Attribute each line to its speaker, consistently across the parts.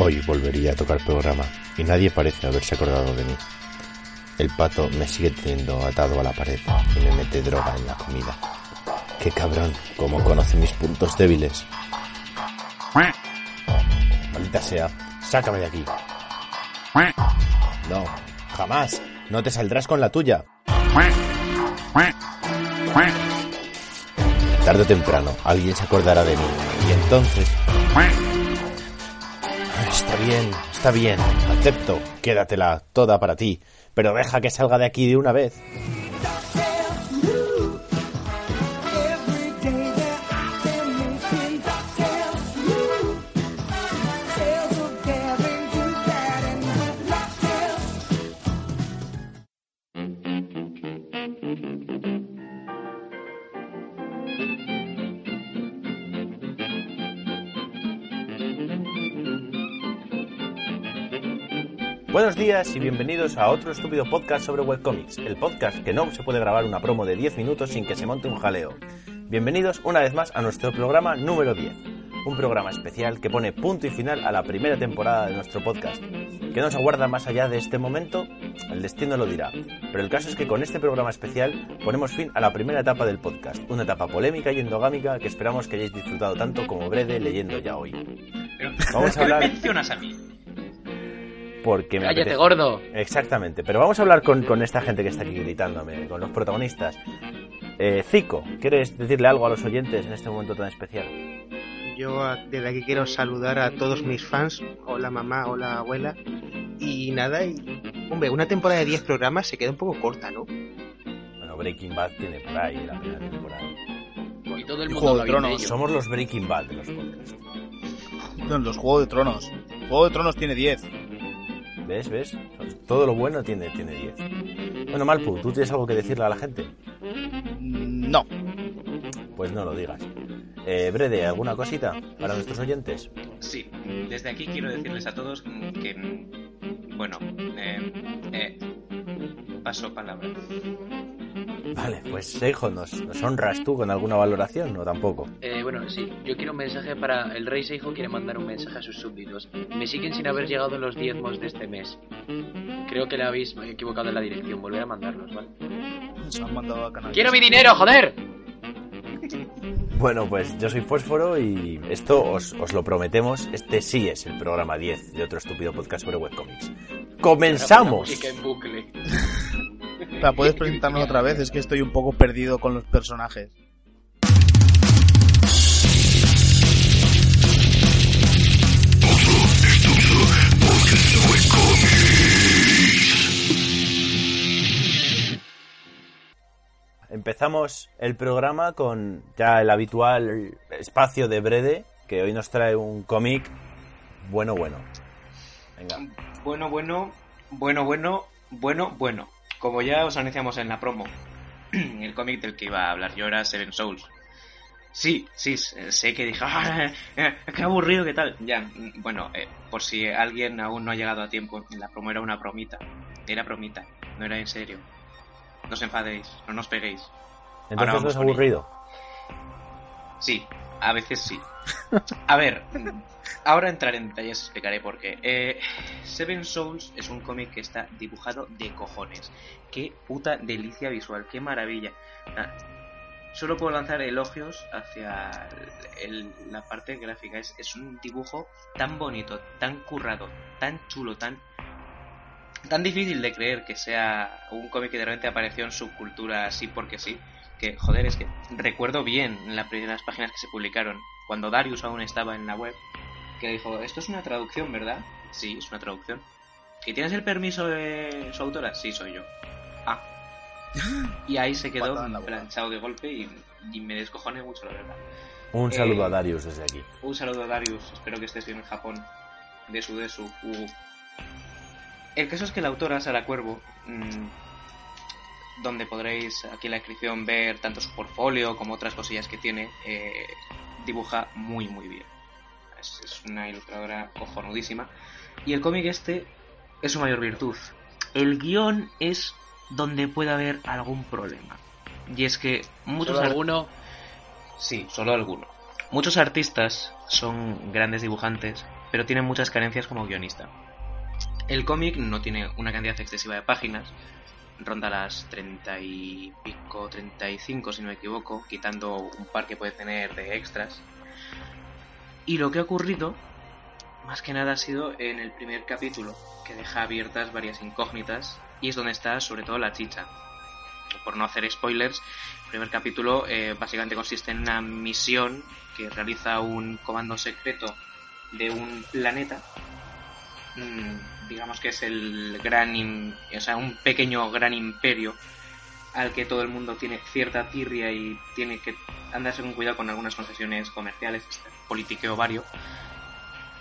Speaker 1: Hoy volvería a tocar programa y nadie parece haberse acordado de mí. El pato me sigue teniendo atado a la pared y me mete droga en la comida. Qué cabrón, cómo conoce mis puntos débiles. Maldita sea, sácame de aquí. No, jamás. No te saldrás con la tuya. Tarde o temprano, alguien se acordará de mí. Y entonces... Bien, está bien. Acepto. Quédatela toda para ti. Pero deja que salga de aquí de una vez. Días y bienvenidos a otro estúpido podcast sobre webcomics, el podcast que no se puede grabar una promo de 10 minutos sin que se monte un jaleo. Bienvenidos una vez más a nuestro programa número 10, un programa especial que pone punto y final a la primera temporada de nuestro podcast. ¿Qué nos aguarda más allá de este momento? El destino lo dirá. Pero el caso es que con este programa especial ponemos fin a la primera etapa del podcast, una etapa polémica y endogámica que esperamos que hayáis disfrutado tanto como Brede leyendo ya hoy.
Speaker 2: Vamos a hablar... ¿Qué me mencionas a mí?
Speaker 1: Porque me
Speaker 3: ¡Cállate,
Speaker 1: apetece-
Speaker 3: gordo!
Speaker 1: Exactamente, pero vamos a hablar con, con esta gente que está aquí gritándome, con los protagonistas. Eh, Zico, ¿quieres decirle algo a los oyentes en este momento tan especial?
Speaker 4: Yo desde aquí quiero saludar a todos mis fans, hola mamá, hola abuela, y nada, y hombre, una temporada de 10 programas se queda un poco corta, ¿no?
Speaker 1: Bueno, Breaking Bad tiene por ahí la primera temporada.
Speaker 3: Y todo el mundo
Speaker 5: Juego de Tronos.
Speaker 1: Somos los Breaking Bad de los podcasts.
Speaker 5: No, los Juegos de Tronos. Juego de Tronos tiene 10.
Speaker 1: ¿Ves? ¿Ves? Todo lo bueno tiene tiene 10. Bueno, Malpu, ¿tú tienes algo que decirle a la gente?
Speaker 5: Mm, No.
Speaker 1: Pues no lo digas. Eh, Brede, ¿alguna cosita para nuestros oyentes?
Speaker 2: Sí, desde aquí quiero decirles a todos que, bueno, eh, eh, paso palabra.
Speaker 1: Vale, pues Seijo, ¿nos, ¿nos honras tú con alguna valoración o tampoco?
Speaker 3: Eh, bueno, sí, yo quiero un mensaje para... El rey Seijo quiere mandar un mensaje a sus súbditos. Me siguen sin haber llegado los diezmos de este mes. Creo que le habéis equivocado en la dirección. Volver a mandarlos, ¿vale?
Speaker 5: Se han mandado a canal.
Speaker 3: ¡Quiero mi dinero, joder!
Speaker 1: Bueno, pues yo soy Fósforo y esto os, os lo prometemos. Este sí es el programa 10 de otro estúpido podcast sobre webcomics. ¡Comenzamos!
Speaker 3: Música en bucle.
Speaker 5: ¿La puedes presentarnos otra vez? Es que estoy un poco perdido con los personajes.
Speaker 1: Empezamos el programa con ya el habitual espacio de Brede, que hoy nos trae un cómic bueno, bueno. Venga.
Speaker 2: Bueno, bueno, bueno, bueno, bueno, bueno. Como ya os anunciamos en la promo, el cómic del que iba a hablar yo era Seven Souls. Sí, sí, sé que dije, "Ah, eh, qué aburrido, qué tal. Ya, mm, bueno, eh, por si alguien aún no ha llegado a tiempo, la promo era una bromita. Era bromita, no era en serio. No os enfadéis, no nos peguéis.
Speaker 1: Entonces es aburrido.
Speaker 2: Sí, a veces sí. A ver, ahora entraré en detalles explicaré por qué. Eh, Seven Souls es un cómic que está dibujado de cojones. Qué puta delicia visual, qué maravilla. Ah, Solo puedo lanzar elogios hacia la parte gráfica. Es, un dibujo tan bonito, tan currado, tan chulo, tan tan difícil de creer que sea un cómic que de repente apareció en subcultura así porque sí que, joder, es que recuerdo bien en las primeras páginas que se publicaron, cuando Darius aún estaba en la web, que dijo, esto es una traducción, ¿verdad? Sí, es una traducción. ¿Y tienes el permiso de su autora? Sí, soy yo. Ah. Y ahí se quedó planchado de golpe y, y me descojoné mucho, la verdad.
Speaker 1: Un saludo
Speaker 2: Eh,
Speaker 1: a Darius desde aquí.
Speaker 2: Un saludo a Darius, espero que estés bien en Japón. De su, de su. uh. El caso es que la autora, Sara Cuervo, mm, donde podréis aquí en la descripción ver tanto su portfolio como otras cosillas que tiene, eh, dibuja muy, muy bien. Es, es una ilustradora cojonudísima. Y el cómic este es su mayor virtud. El guion es donde puede haber algún problema. Y es que muchos
Speaker 3: Solo alguno...
Speaker 2: Sí, solo alguno. Muchos artistas son grandes dibujantes pero tiene muchas carencias como guionista. El cómic no tiene una cantidad excesiva de páginas, ronda las 30 y pico, 35 si no me equivoco, quitando un par que puede tener de extras. Y lo que ha ocurrido, más que nada, ha sido en el primer capítulo, que deja abiertas varias incógnitas, y es donde está sobre todo la chicha. Por no hacer spoilers, el primer capítulo eh, básicamente consiste en una misión que realiza un comando secreto de un planeta mm, digamos que es el gran, o sea, un pequeño gran imperio al que todo el mundo tiene cierta tirria y tiene que andarse con cuidado con algunas concesiones comerciales, politiqueo vario.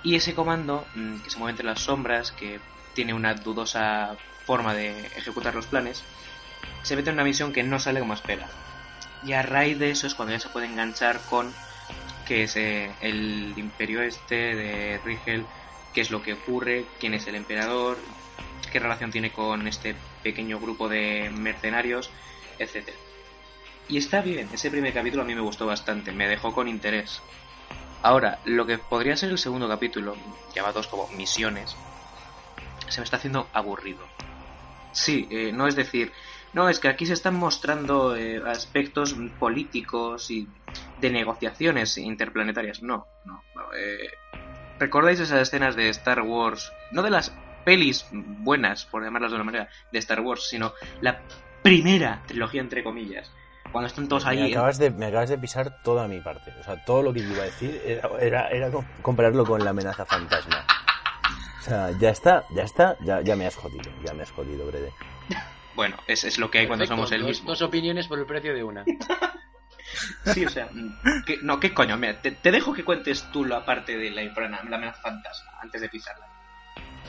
Speaker 2: Y ese comando, mm, que se mueve entre las sombras, que tiene una dudosa forma de ejecutar los planes, se mete en una misión que no sale como espera. Y a raíz de eso es cuando ya se puede enganchar con que es eh, el imperio este de Rigel, qué es lo que ocurre, quién es el emperador, qué relación tiene con este pequeño grupo de mercenarios, etc. Y está bien, ese primer capítulo a mí me gustó bastante, me dejó con interés. Ahora, lo que podría ser el segundo capítulo, llamados como misiones, se me está haciendo aburrido. Sí, eh, no es decir, no, es que aquí se están mostrando eh, aspectos políticos y de negociaciones interplanetarias. No, no. no, eh, ¿Recordáis esas escenas de Star Wars? No de las pelis buenas, por llamarlas de una manera, de Star Wars, sino la primera trilogía, entre comillas. Cuando están todos
Speaker 1: Me
Speaker 2: ahí.
Speaker 1: acabas, de, me acabas de pisar toda mi parte. O sea, todo lo que yo iba a decir era, era, era com- compararlo con la amenaza fantasma. O sea, ya está, ya está, ya, ya me has jodido, ya me has jodido, Brede.
Speaker 2: Bueno, es, es lo que hay cuando somos el
Speaker 3: dos,
Speaker 2: mismo.
Speaker 3: dos opiniones por el precio de una.
Speaker 2: Sí, o sea, mm, que- no, ¿qué coño? Mira, te, te dejo que cuentes tú la parte de la, la amenaza fantasma antes de pisarla.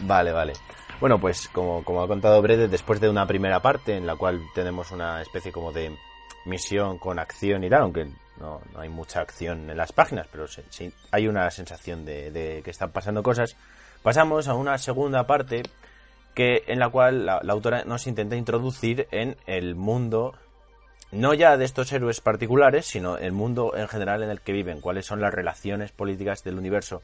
Speaker 1: Vale, vale. Bueno, pues como, como ha contado Brede, después de una primera parte en la cual tenemos una especie como de misión con acción y tal, aunque no, no hay mucha acción en las páginas, pero sí hay una sensación de, de que están pasando cosas, pasamos a una segunda parte que en la cual la, la autora nos intenta introducir en el mundo no ya de estos héroes particulares, sino el mundo en general en el que viven, cuáles son las relaciones políticas del universo,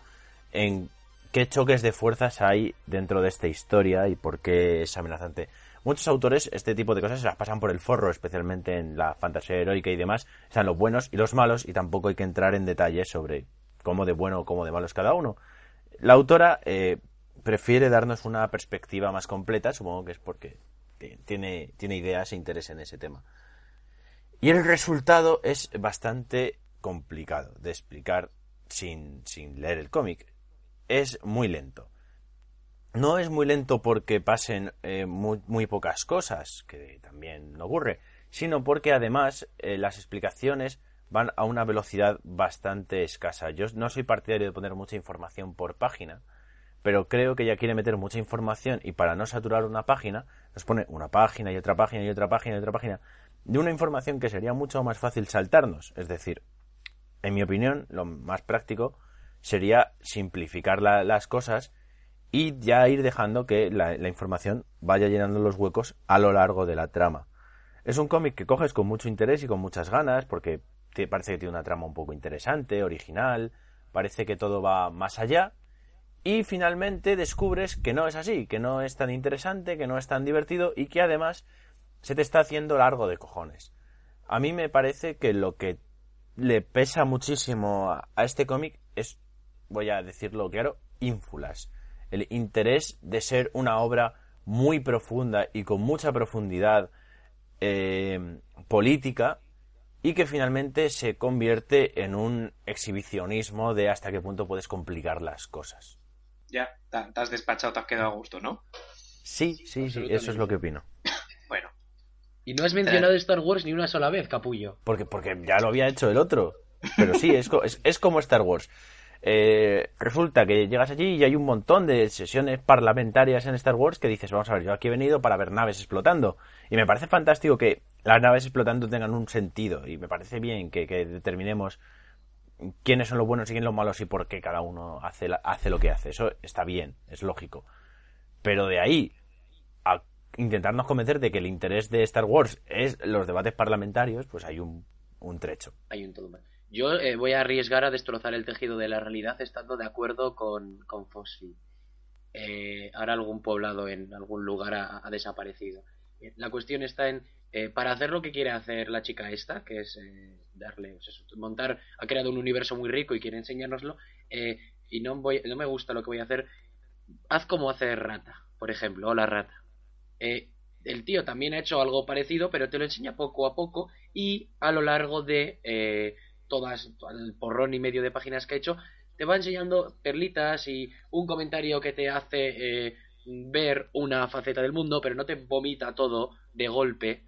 Speaker 1: en qué choques de fuerzas hay dentro de esta historia y por qué es amenazante. Muchos autores este tipo de cosas se las pasan por el forro, especialmente en la fantasía heroica y demás. Están los buenos y los malos y tampoco hay que entrar en detalles sobre cómo de bueno o cómo de malo es cada uno. La autora eh, prefiere darnos una perspectiva más completa, supongo que es porque ti- tiene, ideas e interés en ese tema. Y el resultado es bastante complicado de explicar sin leer el cómic. Es muy lento. No es muy lento porque pasen eh, muy, pocas cosas, que también ocurre, sino porque además eh, las explicaciones van a una velocidad bastante escasa. Yo no soy partidario de poner mucha información por página, pero creo que ella quiere meter mucha información y para no saturar una página, nos pone una página y otra página y otra página y otra página de una información que sería mucho más fácil saltarnos. Es decir, en mi opinión, lo más práctico sería simplificar la- las cosas y ya ir dejando que la, la información vaya llenando los huecos a lo largo de la trama. Es un cómic que coges con mucho interés y con muchas ganas porque te parece que tiene una trama un poco interesante, original, parece que todo va más allá y finalmente descubres que no es así, que no es tan interesante, que no es tan divertido y que además se te está haciendo largo de cojones. A mí me parece que lo que le pesa muchísimo a, a este cómic es, voy a decirlo claro, ínfulas. El interés de ser una obra muy profunda y con mucha profundidad eh, política y que finalmente se convierte en un exhibicionismo de hasta qué punto puedes complicar las cosas.
Speaker 2: Ya, te has despachado, te has quedado a gusto, ¿no?
Speaker 1: Sí, sí, sí, eso es lo que opino.
Speaker 2: Bueno,
Speaker 3: Y no has mencionado Star Wars ni una sola vez, capullo.
Speaker 1: Porque, porque ya lo había hecho el otro. Pero sí, es, es, es como Star Wars. Eh, resulta que llegas allí y hay un montón de sesiones parlamentarias en Star Wars que dices, vamos a ver, yo aquí he venido para ver naves explotando. Y me parece fantástico que las naves explotando tengan un sentido. Y me parece bien que, que determinemos quiénes son los buenos y quiénes los malos y por qué cada uno hace, la- hace lo que hace. Eso está bien, es lógico. Pero de ahí a intentarnos convencer de que el interés de Star Wars es los debates parlamentarios, pues hay un, trecho.
Speaker 3: Hay un todo mal. Yo eh, voy a arriesgar a destrozar el tejido de la realidad estando de acuerdo con, con Fosfi. Eh, ahora algún poblado en algún lugar ha, desaparecido. Eh, La cuestión está en, eh, para hacer lo que quiere hacer la chica esta, que es darle, pues montar, ha creado un universo muy rico y quiere enseñárnoslo, y no, voy, no me gusta lo que voy a hacer, haz como hace Rata, por ejemplo, hola Rata. Eh, el tío también ha hecho algo parecido, pero te lo enseña poco a poco y a lo largo de todas, el porrón y medio de páginas que ha hecho, te va enseñando perlitas y un comentario que te hace eh, ver una faceta del mundo, pero no te vomita todo de golpe.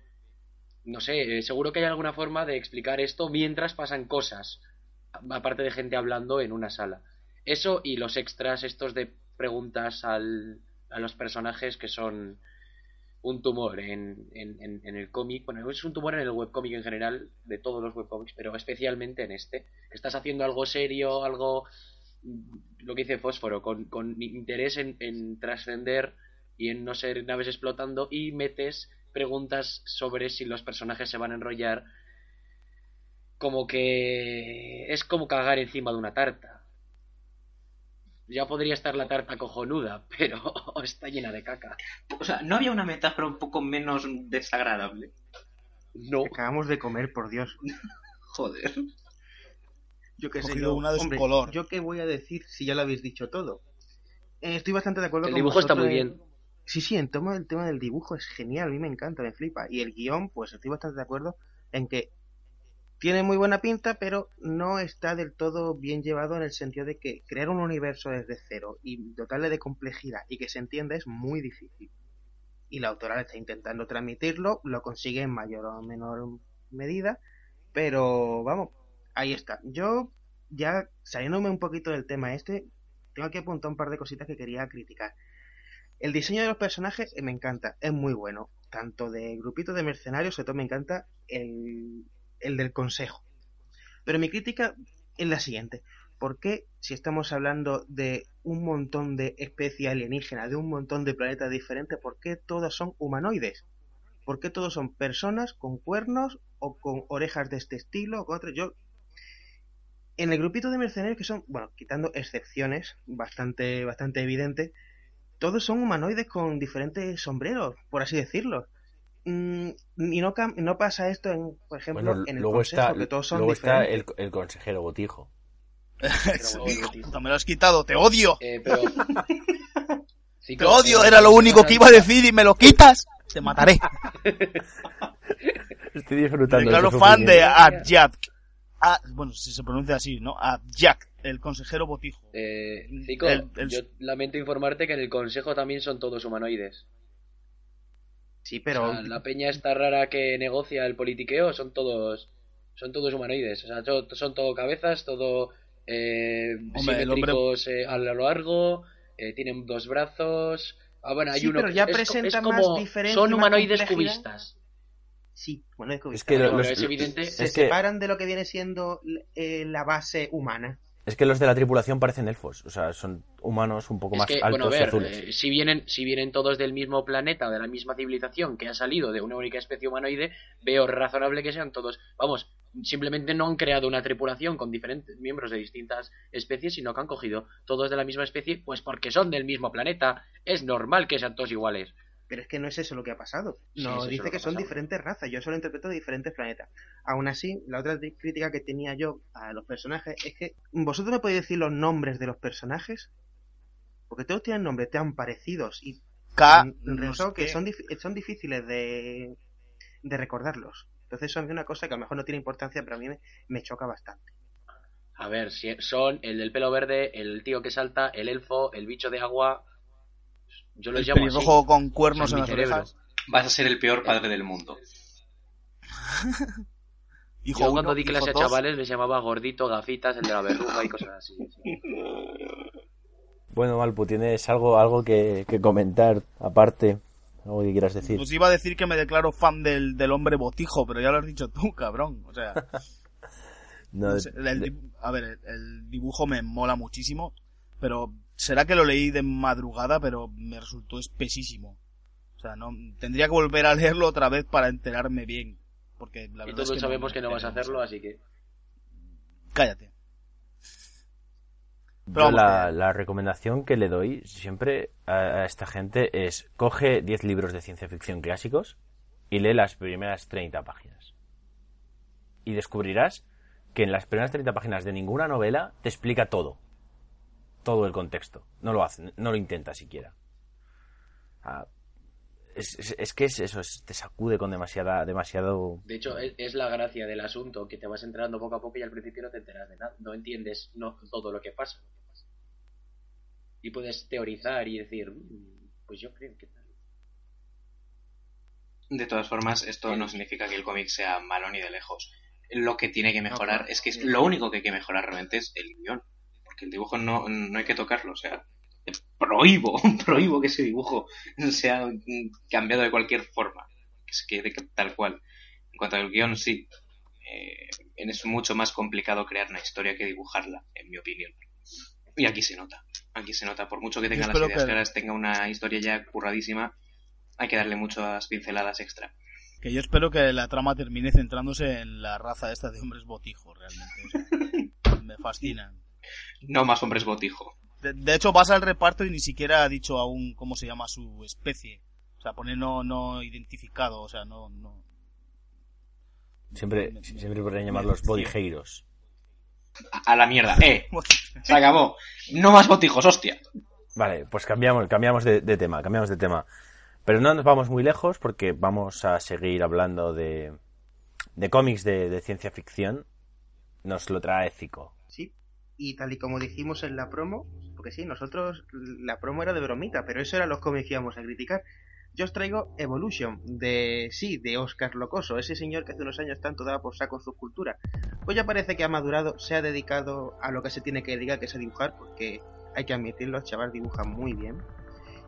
Speaker 3: No sé, eh, seguro que hay alguna forma de explicar esto mientras pasan cosas, aparte de gente hablando en una sala. Eso y los extras estos de preguntas al, a los personajes que son un tumor en, en, el cómic. Bueno, es un tumor en el webcómic en general, de todos los webcómics, pero especialmente en este. Que estás haciendo algo serio, algo. Lo que dice Fósforo, con, con interés en trascender y en no ser naves explotando, y metes preguntas sobre si los personajes se van a enrollar. Como que. Es como cagar encima de una tarta. Ya podría estar la tarta cojonuda, pero está llena de caca.
Speaker 2: O sea, ¿no había una metáfora un poco menos desagradable?
Speaker 3: No.
Speaker 4: Acabamos de comer, por Dios.
Speaker 2: Joder.
Speaker 4: Yo qué sé, yo,
Speaker 5: una de su color.
Speaker 4: yo qué voy a decir si ya lo habéis dicho todo. Eh, estoy bastante de acuerdo
Speaker 3: El
Speaker 4: con
Speaker 3: dibujo está muy
Speaker 4: en-
Speaker 3: bien.
Speaker 4: Sí, sí, en tema, el tema del dibujo es genial, a mí me encanta, me flipa. Y el guion, pues estoy bastante de acuerdo en que tiene muy buena pinta, pero no está del todo bien llevado en el sentido de que crear un universo desde cero y dotarle de complejidad y que se entienda es muy difícil. Y la autora está intentando transmitirlo, lo consigue en mayor o menor medida, pero vamos, ahí está. Yo, ya saliéndome un poquito del tema este, tengo aquí apuntado un par de cositas que quería criticar. El diseño de los personajes eh, me encanta, es muy bueno. Tanto de grupito de mercenarios, sobre todo me encanta el, el del consejo. Pero mi crítica es la siguiente. ¿Por qué, si estamos hablando de un montón de especies alienígenas, de un montón de planetas diferentes, por qué todos son humanoides? ¿Por qué todos son personas con cuernos o con orejas de este estilo o con otro? Yo, en el grupito de mercenarios que son, bueno, quitando excepciones bastante, bastante evidentes, todos son humanoides con diferentes sombreros, por así decirlo. Mm, y no, no pasa esto, en, por ejemplo,
Speaker 1: Bueno,
Speaker 4: en el
Speaker 1: luego
Speaker 4: consejo,
Speaker 1: está,
Speaker 4: que todos son
Speaker 1: luego está el, consejero botijo.
Speaker 5: Hijo me lo has quitado, te odio.
Speaker 3: Eh, pero...
Speaker 5: Te odio, era lo único que iba a decir y me lo quitas. Te mataré.
Speaker 1: Estoy disfrutando.
Speaker 5: declaro
Speaker 1: su
Speaker 5: fan de. Abjad. Bueno, si se pronuncia así, ¿no? Abjad, el consejero botijo.
Speaker 3: Eh, Cico,
Speaker 5: El- el-
Speaker 3: yo lamento informarte que en el consejo también son todos humanoides.
Speaker 4: Sí,
Speaker 3: O
Speaker 4: pero
Speaker 3: sea, la peña esta rara que negocia el politiqueo son todos son todos humanoides. O sea, son todo cabezas, todo eh,
Speaker 5: Hombre,
Speaker 3: simétricos eh, a lo largo, eh, tienen dos brazos. Ah, bueno, hay
Speaker 4: Sí,
Speaker 3: uno
Speaker 4: pero ya
Speaker 3: es co-
Speaker 4: presenta
Speaker 3: es
Speaker 4: más
Speaker 3: como
Speaker 4: diferencia
Speaker 3: son humanoides cubistas.
Speaker 4: sí, bueno, es, que
Speaker 1: Es que
Speaker 3: Pero
Speaker 1: los-
Speaker 3: es evidente-
Speaker 4: se
Speaker 1: es que-
Speaker 4: separan de lo que viene siendo eh, la base humana.
Speaker 1: Es que los de la tripulación parecen elfos, o sea, son humanos un poco
Speaker 3: Es
Speaker 1: más
Speaker 3: que,
Speaker 1: altos
Speaker 3: bueno, a
Speaker 1: y
Speaker 3: ver,
Speaker 1: azules.
Speaker 3: eh, si vienen, si vienen todos del mismo planeta, de la misma civilización, que ha salido de una única especie humanoide, veo razonable que sean todos. Vamos, simplemente no han creado una tripulación con diferentes miembros de distintas especies, sino que han cogido todos de la misma especie, pues porque son del mismo planeta. Es normal que sean todos iguales.
Speaker 4: Pero es que no es eso lo que ha pasado. No, dice que son diferentes razas. Yo solo interpreto de diferentes planetas. Aún así, la otra crítica que tenía yo a los personajes es que vosotros me podéis decir los nombres de los personajes. Porque todos tienen nombres tan parecidos y
Speaker 5: K. no
Speaker 4: que son, dif- son difíciles de, de recordarlos. Entonces eso es una cosa que a lo mejor no tiene importancia, pero a mí me, me choca bastante.
Speaker 3: A ver, si son el del pelo verde, el tío que salta, el elfo, el bicho de agua. Yo los
Speaker 5: El
Speaker 3: llamo así.
Speaker 5: pelirrojo con cuernos
Speaker 3: O sea,
Speaker 5: en
Speaker 3: mi
Speaker 5: las
Speaker 3: cerebro.
Speaker 5: orejas.
Speaker 2: Vas a ser el peor padre del mundo.
Speaker 5: Hijo
Speaker 3: Yo
Speaker 5: uno,
Speaker 3: cuando di
Speaker 5: hijo
Speaker 3: clase a
Speaker 5: dos.
Speaker 3: chavales les llamaba gordito, gafitas, el de la verruga y cosas así. sí.
Speaker 1: Bueno, Malpu, ¿tienes algo, algo que, que comentar aparte? ¿Algo que quieras decir?
Speaker 5: Pues iba a decir que me declaro fan del, del hombre botijo, pero ya lo has dicho tú, cabrón. O sea,
Speaker 1: No,
Speaker 5: no sé, el- el
Speaker 1: de-
Speaker 5: dibu- a ver, el, el dibujo me mola muchísimo, pero será que lo leí de madrugada, pero me resultó espesísimo. O sea, no tendría que volver a leerlo otra vez para enterarme bien, porque la
Speaker 3: Y
Speaker 5: verdad es
Speaker 3: todos
Speaker 5: que
Speaker 3: sabemos que no vas a hacerlo, así que.
Speaker 5: cállate. Pero
Speaker 1: Yo
Speaker 5: vamos,
Speaker 1: la, recomendación que le doy siempre a, a esta gente es coge 10 libros de ciencia ficción clásicos y lee las primeras 30 páginas. Y descubrirás que en las primeras 30 páginas de ninguna novela te explica todo. Todo el contexto. No lo hace, no lo intenta siquiera. Ah, es, es- es que es eso, es- te sacude con demasiada, demasiado...
Speaker 3: De hecho, es, es la gracia del asunto, que te vas enterando poco a poco y al principio no te enteras de nada. No entiendes no, todo lo que pasa. Y puedes teorizar y decir, "Mm, pues yo creo que tal.
Speaker 2: De todas formas, esto no significa que el cómic sea malo ni de lejos. Lo que tiene que mejorar
Speaker 4: claro.
Speaker 2: es que es lo único que hay que mejorar realmente es el guion. Porque el dibujo no, no hay que tocarlo. O sea, prohíbo, prohíbo que ese dibujo sea cambiado de cualquier forma. Que se quede tal cual. En cuanto al guion, sí. Eh, es mucho más complicado crear una historia que dibujarla, en mi opinión. Y aquí se nota. Aquí se nota. Por mucho que tenga las ideas
Speaker 5: que-
Speaker 2: claras, tenga una historia ya curradísima, hay que darle muchas pinceladas extra.
Speaker 5: Que yo espero que la trama termine centrándose en la raza esta de hombres botijos, realmente. o sea, me fascinan.
Speaker 2: No más hombres botijo.
Speaker 5: De, de hecho, vas al reparto y ni siquiera ha dicho aún cómo se llama su especie. O sea, pone no, no identificado, o sea, no... no...
Speaker 1: Siempre, siempre podrían llamarlos bodyheiros.
Speaker 2: A, a la mierda. ¡Eh! Se acabó. No más botijos, hostia.
Speaker 1: Vale, pues cambiamos, cambiamos de, de tema, cambiamos de tema. Pero no nos vamos muy lejos porque vamos a seguir hablando de, de cómics de, de ciencia ficción. Nos lo trae Zico.
Speaker 4: Y tal y como dijimos en la promo, porque sí, nosotros la promo era de bromita, pero eso era los cómics que íbamos a criticar. Yo os traigo Evolution, de sí, de Oscar Locoso, ese señor que hace unos años tanto daba por saco su cultura. Pues ya parece que ha madurado, se ha dedicado a lo que se tiene que dedicar, que es a dibujar, porque hay que admitirlo, el chaval dibuja muy bien.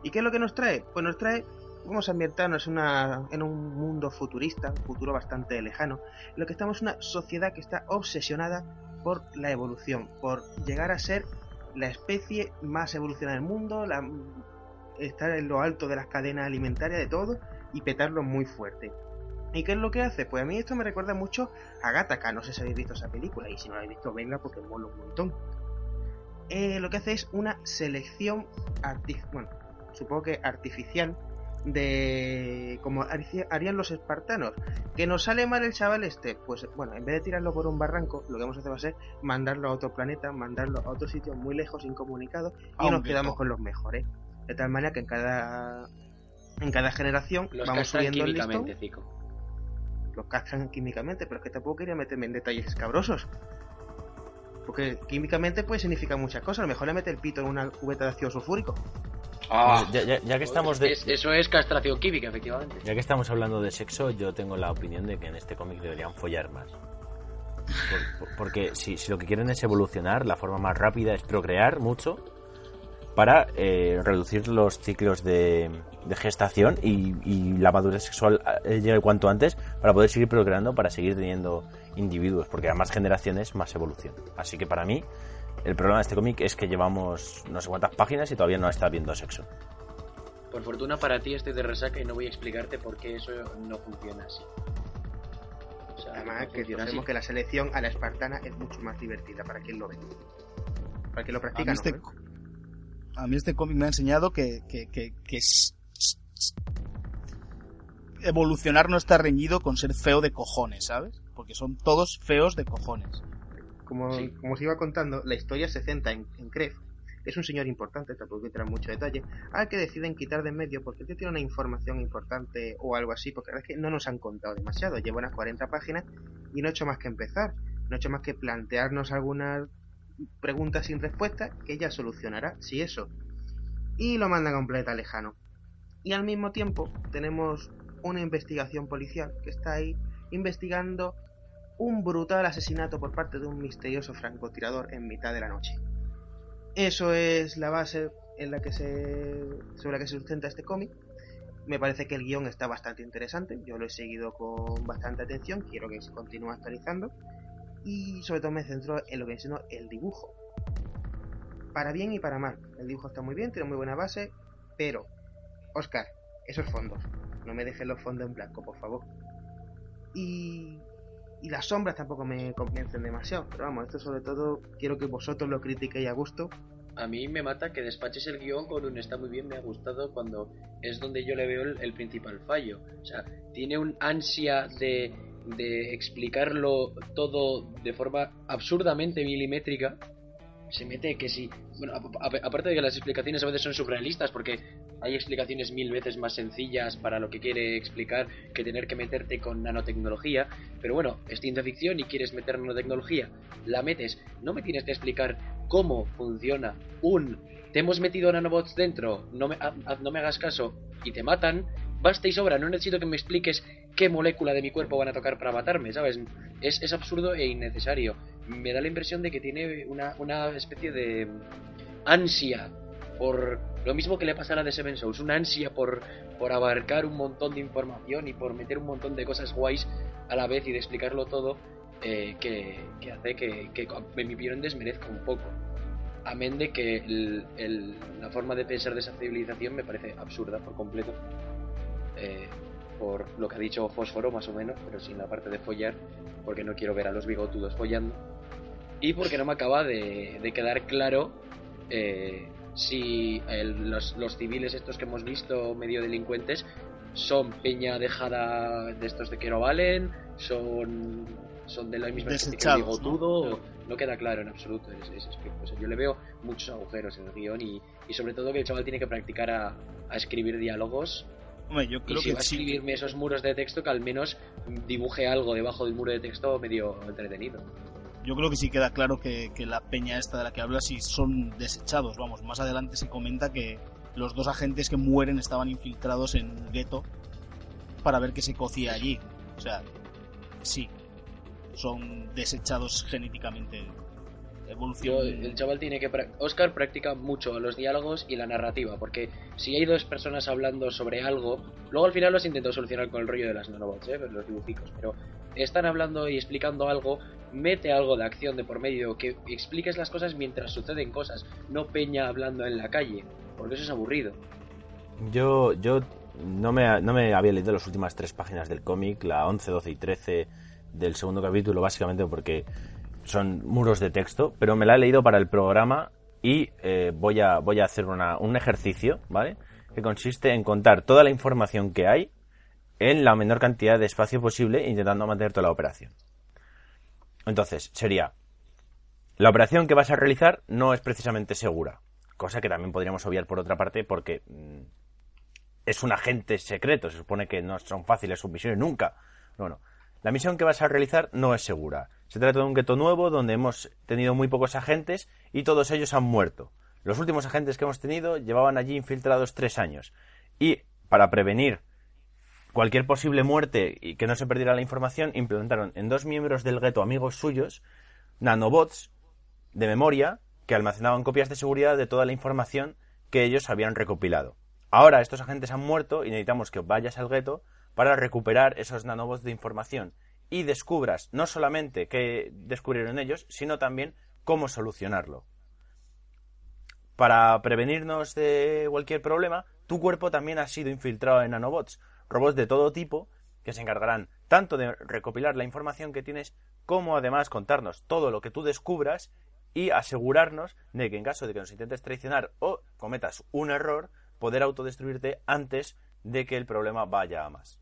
Speaker 4: ¿Y qué es lo que nos trae? Pues nos trae, vamos a ambientarnos en, un mundo futurista, un futuro bastante lejano, lo que estamos en una sociedad que está obsesionada por la evolución, por llegar a ser la especie más evolucionada del mundo, la, estar en lo alto de las cadenas alimentarias de todo y petarlo muy fuerte. ¿Y qué es lo que hace? Pues a mí esto me recuerda mucho a Gattaca, no sé si habéis visto esa película y si no la habéis visto, venga porque mola un montón. Eh, lo que hace es una selección bueno, supongo que artificial de como haría- harían los espartanos. Que nos sale mal el chaval este, pues bueno, en vez de tirarlo por un barranco, lo que vamos a hacer va a ser mandarlo a otro planeta, mandarlo a otro sitio muy lejos, incomunicado, y nos quedamos con los mejores. De tal manera que en cada en cada generación
Speaker 3: Los
Speaker 4: vamos subiendo el listón, los castran químicamente, pero es que tampoco quería meterme en detalles escabrosos. Porque químicamente puede significar muchas cosas. A lo mejor le mete el pito en una cubeta de ácido sulfúrico.
Speaker 2: Ah,
Speaker 1: Ya, ya- ya que estamos de,
Speaker 3: Es- eso es castración química, efectivamente.
Speaker 1: ya que estamos hablando de sexo, yo tengo la opinión de que en este cómic deberían follar más. Por- por- porque si, si lo que quieren es evolucionar, la forma más rápida es procrear mucho para eh, reducir los ciclos de, de gestación y, y la madurez sexual eh, llegue cuanto antes para poder seguir procreando, para seguir teniendo individuos, porque a más generaciones, más evolución. Así que para mí, el problema de este cómic es que llevamos no sé cuántas páginas y todavía no está viendo sexo.
Speaker 3: Por fortuna para ti estoy de resaca y no voy a explicarte por qué eso no funciona así. O sea,
Speaker 4: Además,
Speaker 3: no
Speaker 4: que sabemos que la selección a la espartana es mucho más divertida para quien lo ve. Para quien lo
Speaker 5: A
Speaker 4: practica,
Speaker 5: mí
Speaker 4: ¿no?
Speaker 5: este,
Speaker 4: ¿Eh?
Speaker 5: a mí este cómic me ha enseñado que, que, que, que s- s- s- evolucionar no está reñido con ser feo de cojones, ¿sabes? Porque son todos feos de cojones.
Speaker 4: Como,
Speaker 3: Sí.
Speaker 4: como os iba contando, la historia se centra en, en Kref. Es un señor importante, tampoco entrar en mucho detalle, al que deciden quitar de en medio porque él tiene una información importante o algo así, porque la verdad es que no nos han contado demasiado. Lleva unas 40 páginas y no he hecho más que empezar. No he hecho más que plantearnos algunas preguntas sin respuesta que ella solucionará, si eso. Y lo mandan a un planeta lejano. Y al mismo tiempo tenemos una investigación policial que está ahí investigando un brutal asesinato por parte de un misterioso francotirador en mitad de la noche. Eso es la base en la que se, sobre la que se sustenta este cómic. Me parece que el guion está bastante interesante, yo lo he seguido con bastante atención, quiero que se continúe actualizando y sobre todo me centro en lo que es siendo el dibujo. Para bien y para mal, el dibujo está muy bien, tiene muy buena base, pero, Oscar, esos fondos, no me dejes los fondos en blanco, por favor. Y y las sombras tampoco me convencen demasiado. Pero vamos, esto sobre todo quiero que vosotros lo critiquéis a gusto.
Speaker 3: A mí me mata que despaches el guion con un está muy bien, me ha gustado cuando es donde yo le veo el, principal fallo. O sea, tiene un ansia de, de explicarlo todo de forma absurdamente milimétrica. Se mete que si. Bueno, aparte de que las explicaciones a veces son surrealistas, porque hay explicaciones mil veces más sencillas para lo que quiere explicar que tener que meterte con nanotecnología. Pero bueno, es ciencia ficción y quieres meter nanotecnología, la metes. No me tienes que explicar cómo funciona un. Te hemos metido nanobots dentro, no me, no me hagas caso y te matan. Basta y sobra, no necesito que me expliques qué molécula de mi cuerpo van a tocar para matarme, ¿sabes? Es, es absurdo e innecesario. Me da la impresión de que tiene una, una especie de ansia por lo mismo que le pasa a la de Seven Souls, una ansia por, por abarcar un montón de información y por meter un montón de cosas guays a la vez y de explicarlo todo, eh, que, que hace que, que en mi opinión desmerezca un poco. Amén de que el- el- la forma de pensar de esa civilización me parece absurda por completo. Eh, por lo que ha dicho Fósforo, más o menos, pero sin la parte de follar, porque no quiero ver a los bigotudos follando. Y porque no me acaba de, de quedar claro eh, si el- los, los civiles estos que hemos visto medio delincuentes son peña dejada de estos de que no valen, son, son de la misma especie que el
Speaker 5: Desechados, ¿no?
Speaker 3: queda claro en absoluto. Es, es- es que, pues, yo le veo muchos agujeros en el guion y, y sobre todo que el chaval tiene que practicar a, a escribir diálogos
Speaker 5: Hombre, yo
Speaker 3: y
Speaker 5: creo
Speaker 3: si
Speaker 5: que
Speaker 3: va a escribirme esos muros de texto que al menos dibuje algo debajo del muro de texto medio entretenido.
Speaker 5: Yo creo que sí queda claro que, que la peña esta de la que hablas sí son desechados. Vamos, más adelante se comenta que los dos agentes que mueren estaban infiltrados en un gueto para ver qué se cocía allí. O sea, sí, son desechados genéticamente. Evolución.
Speaker 3: Yo- el chaval tiene que... Oscar practica mucho los diálogos y la narrativa, porque si hay dos personas hablando sobre algo, luego al final los intento solucionar con el rollo de las nanobots, ¿eh? los dibujicos, pero están hablando y explicando algo, mete algo de acción de por medio, que expliques las cosas mientras suceden cosas, no peña hablando en la calle, porque eso es aburrido.
Speaker 1: Yo, yo no, me, no me había leído las últimas tres páginas del cómic, la 11, 12 y 13 del segundo capítulo, básicamente porque son muros de texto, pero me la he leído para el programa y eh, voy, a, voy a hacer una, un ejercicio, ¿vale? Que consiste en contar toda la información que hay en la menor cantidad de espacio posible, intentando mantener toda la operación. Entonces, sería, la operación que vas a realizar no es precisamente segura, cosa que también podríamos obviar por otra parte porque mm, es un agente secreto, se supone que no son fáciles sus misiones nunca. Bueno, la misión que vas a realizar no es segura. Se trata de un gueto nuevo donde hemos tenido muy pocos agentes y todos ellos han muerto. Los últimos agentes que hemos tenido llevaban allí infiltrados tres años. Y para prevenir cualquier posible muerte y que no se perdiera la información, implementaron en dos miembros del gueto amigos suyos nanobots de memoria que almacenaban copias de seguridad de toda la información que ellos habían recopilado. Ahora estos agentes han muerto y necesitamos que vayas al gueto para recuperar esos nanobots de información y descubras no solamente qué descubrieron ellos, sino también cómo solucionarlo. Para prevenirnos de cualquier problema, tu cuerpo también ha sido infiltrado en nanobots, robots de todo tipo que se encargarán tanto de recopilar la información que tienes como además contarnos todo lo que tú descubras y asegurarnos de que en caso de que nos intentes traicionar o cometas un error, poder autodestruirte antes de que el problema vaya a más.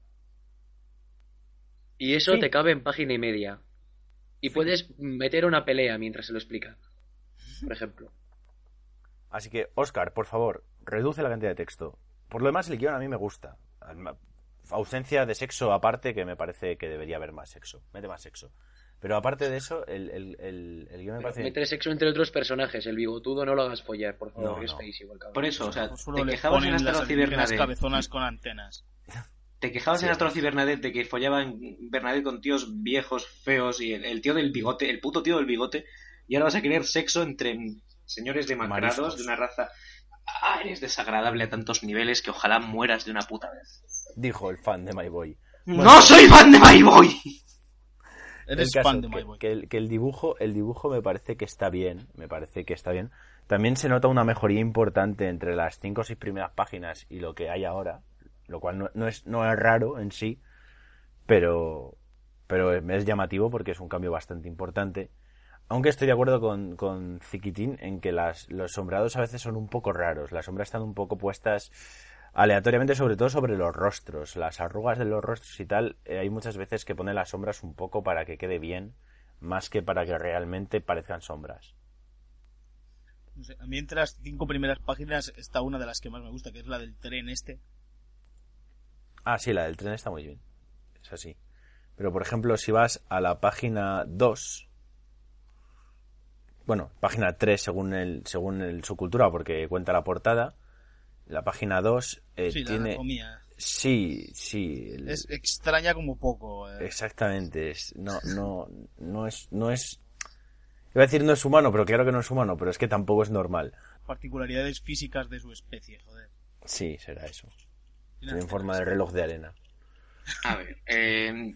Speaker 3: Y eso
Speaker 1: Sí.
Speaker 3: te cabe en página y media. Y puedes meter una pelea mientras se lo explica. Por ejemplo.
Speaker 1: Así que, Oscar, por favor, reduce la cantidad de texto. Por lo demás, el guion a mí me gusta. Ausencia de sexo aparte, que me parece que debería haber más sexo. Mete más sexo. Pero aparte de eso, el, el, el, el guion me parece...
Speaker 3: Meter sexo entre otros personajes. El bigotudo no lo hagas follar, por favor,
Speaker 1: No, no.
Speaker 2: Por eso, o sea, te quejabas en
Speaker 5: alienígenas
Speaker 2: Bernadette.
Speaker 5: cabezonas con antenas.
Speaker 2: Te quejabas
Speaker 1: Sí.
Speaker 2: en Atroz y Bernadette de que follaban Bernadette con tíos viejos, feos y el, el tío del bigote, el puto tío del bigote, y ahora vas a querer sexo entre señores demacrados de una raza. Ah, eres desagradable a tantos niveles que ojalá mueras de una puta vez.
Speaker 1: Dijo el fan de My Boy.
Speaker 2: ¡No soy fan de My Boy!
Speaker 5: Eres
Speaker 1: caso,
Speaker 5: fan de My Boy.
Speaker 1: que el, que el dibujo, el dibujo me parece que está bien, me parece que está bien. También se nota una mejoría importante entre las cinco o seis primeras páginas y lo que hay ahora, lo cual no, no es, no es raro en sí, pero pero es llamativo porque es un cambio bastante importante. Aunque estoy de acuerdo con, con Ziquitín en que las, los sombreados a veces son un poco raros. Las sombras están un poco puestas aleatoriamente, sobre todo sobre los rostros. Las arrugas de los rostros y tal, eh, hay muchas veces que pone las sombras un poco para que quede bien, más que para que realmente parezcan sombras.
Speaker 5: No sé, a mí entre las cinco primeras páginas está una de las que más me gusta, que es la del tren este.
Speaker 1: Ah, sí, la del tren está muy bien. Es así. Pero, por ejemplo, si vas a la página 2, bueno, página 3 según, el, según el, su cultura, porque cuenta la portada, la página 2 eh,
Speaker 5: Sí, la
Speaker 1: tiene...
Speaker 5: anatomía.
Speaker 1: Sí, sí. el-
Speaker 5: Es extraña como poco. eh.
Speaker 1: Exactamente. Es, no, no, no es... No es Iba a decir no es humano, pero claro que no es humano, pero es que tampoco es normal.
Speaker 5: Particularidades físicas de su especie, joder.
Speaker 1: Sí, será eso.
Speaker 5: Tiene
Speaker 1: Tiene en forma de reloj de arena.
Speaker 2: A ver, eh,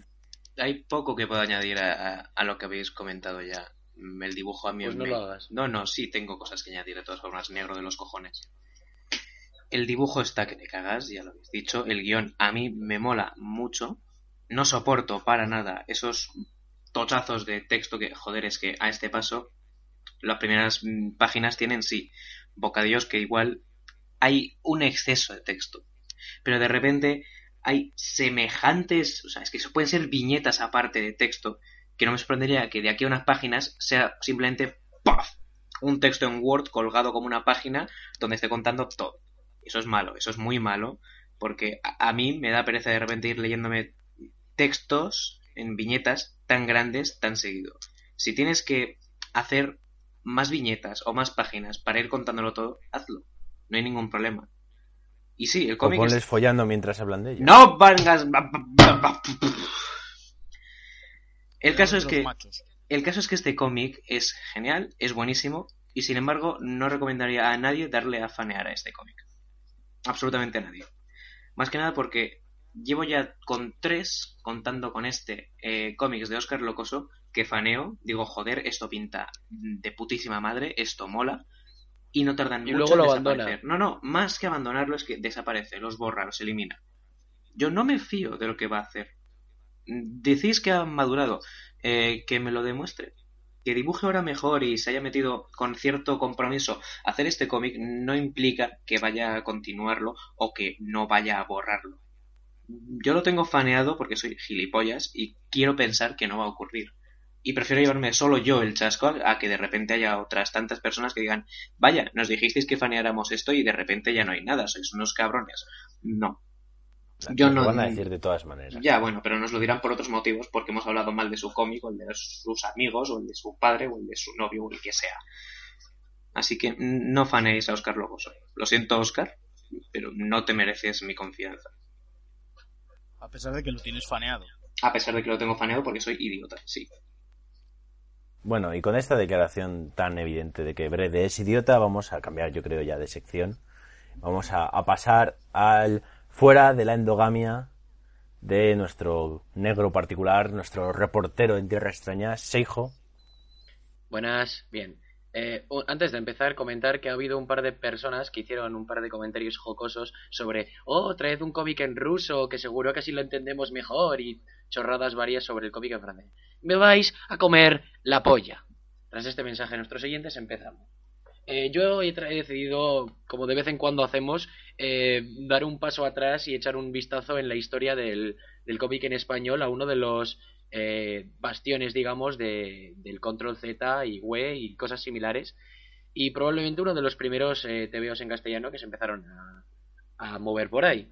Speaker 2: hay poco que puedo añadir a, a- a lo que habéis comentado ya. El dibujo a mí
Speaker 3: Pues no
Speaker 2: me-
Speaker 3: lo hagas.
Speaker 2: No, no, sí tengo cosas que añadir de todas formas, negro de los cojones. El dibujo está que te cagas, ya lo habéis dicho. El guion a mí me mola mucho. No soporto para nada esos tochazos de texto que, joder, es que a este paso las primeras mm, páginas tienen, sí, bocadillos que igual hay un exceso de texto. Pero de repente hay semejantes, o sea, es que eso pueden ser viñetas aparte de texto, que no me sorprendería que de aquí a unas páginas sea simplemente ¡paf! un texto en Word colgado como una página donde esté contando todo. Eso es malo, eso es muy malo, porque a, a mí me da pereza de repente ir leyéndome textos en viñetas tan grandes tan seguido. Si tienes que hacer más viñetas o más páginas para ir contándolo todo, hazlo. No hay ningún problema. Y sí, el
Speaker 1: O
Speaker 2: cómic es-
Speaker 1: ponles follando mientras hablan de ella.
Speaker 2: no vengas. El caso es que el caso es que este cómic es genial, es buenísimo y sin embargo no recomendaría a nadie darle a fanear a este cómic. Absolutamente a nadie. Más que nada porque llevo ya con tres contando con este eh, cómics de Oscar Locoso que faneo, digo joder, esto pinta de putísima madre, esto mola y no tardan
Speaker 3: Y
Speaker 2: mucho
Speaker 3: luego
Speaker 2: en
Speaker 3: lo
Speaker 2: desaparecer.
Speaker 3: abandona.
Speaker 2: No, no, más que abandonarlo es que desaparece, los borra, los elimina. Yo no me fío de lo que va a hacer. Decís que ha madurado, eh, que me lo demuestre. Que dibuje ahora mejor y se haya metido con cierto compromiso a hacer este cómic no implica que vaya a continuarlo o que no vaya a borrarlo. Yo lo tengo faneado porque soy gilipollas y quiero pensar que no va a ocurrir. Y prefiero llevarme solo yo el chasco a que de repente haya otras tantas personas que digan, vaya, nos dijisteis que faneáramos esto y de repente ya no hay nada, sois unos cabrones. No, yo
Speaker 1: Lo
Speaker 2: no-
Speaker 1: van a decir de todas maneras.
Speaker 2: ya, bueno, pero nos lo dirán por otros motivos, porque hemos hablado mal de su cómic, o el de sus amigos, o el de su padre, o el de su novio, o el que sea. Así que no fanéis a Oscar Loboso. Lo siento, Oscar, pero no te mereces mi confianza.
Speaker 5: A pesar de que lo tienes faneado.
Speaker 2: A pesar de que lo tengo faneado porque soy idiota, sí.
Speaker 1: Bueno, y con esta declaración tan evidente de que Brede es idiota, vamos a cambiar, yo creo, ya de sección. Vamos a, a pasar al fuera de la endogamia de nuestro negro particular, nuestro reportero en Tierra Extraña, Seijo.
Speaker 3: Buenas, bien. Eh, antes de empezar, comentar que ha habido un par de personas que hicieron un par de comentarios jocosos sobre, oh, traed un cómic en ruso, que seguro que así lo entendemos mejor, y chorradas varias sobre el cómic en francés. Me vais a comer la polla. Tras este mensaje de nuestros oyentes, empezamos. Eh, yo he, he decidido, como de vez en cuando hacemos, eh, dar un paso atrás y echar un vistazo en la historia del, cómic en español a uno de los eh, bastiones, digamos, de, del Control Z y WE y cosas similares. Y probablemente uno de los primeros eh, TVOs en castellano que se empezaron a, a mover por ahí.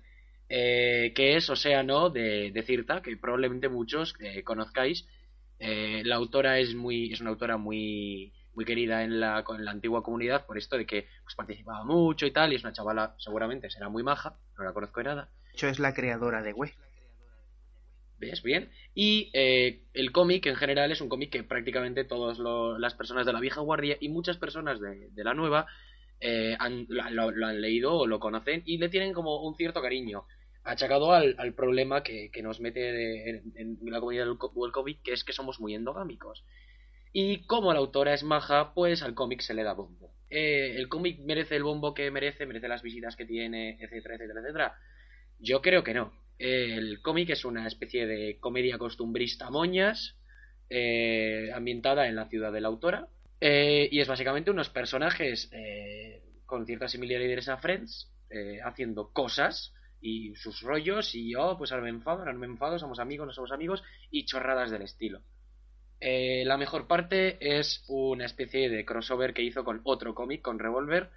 Speaker 3: Eh, que es Océano de, de Cirta, que probablemente muchos eh, conozcáis. Eh, la autora es muy es una autora muy muy querida en la, en la antigua comunidad por esto de que pues, participaba mucho y tal, y es una chavala seguramente será muy maja, no la conozco de nada.
Speaker 4: De hecho, es la creadora de Web.
Speaker 3: ¿Ves? Bien. Y eh, el cómic en general es un cómic que prácticamente todas las personas de la vieja guardia y muchas personas de, de la nueva eh, han, lo, han leído o lo conocen y le tienen como un cierto cariño achacado al, al problema que, que nos mete en, en la comunidad del, del cómic, que es que somos muy endogámicos. Y como la autora es maja, pues al cómic se le da bombo. Eh, el cómic merece el bombo que merece, merece las visitas que tiene, etcétera, etcétera, etcétera. Yo creo que no. El cómic es una especie de comedia costumbrista moñas, eh, ambientada en la ciudad de la autora, eh, y es básicamente unos personajes eh, con ciertas similaridades a Friends, haciendo cosas y sus rollos, y oh, pues ahora me enfado, ahora me enfado, somos amigos, no somos amigos, y chorradas del estilo. La mejor parte es una especie de crossover que hizo con otro cómic, con Revolver,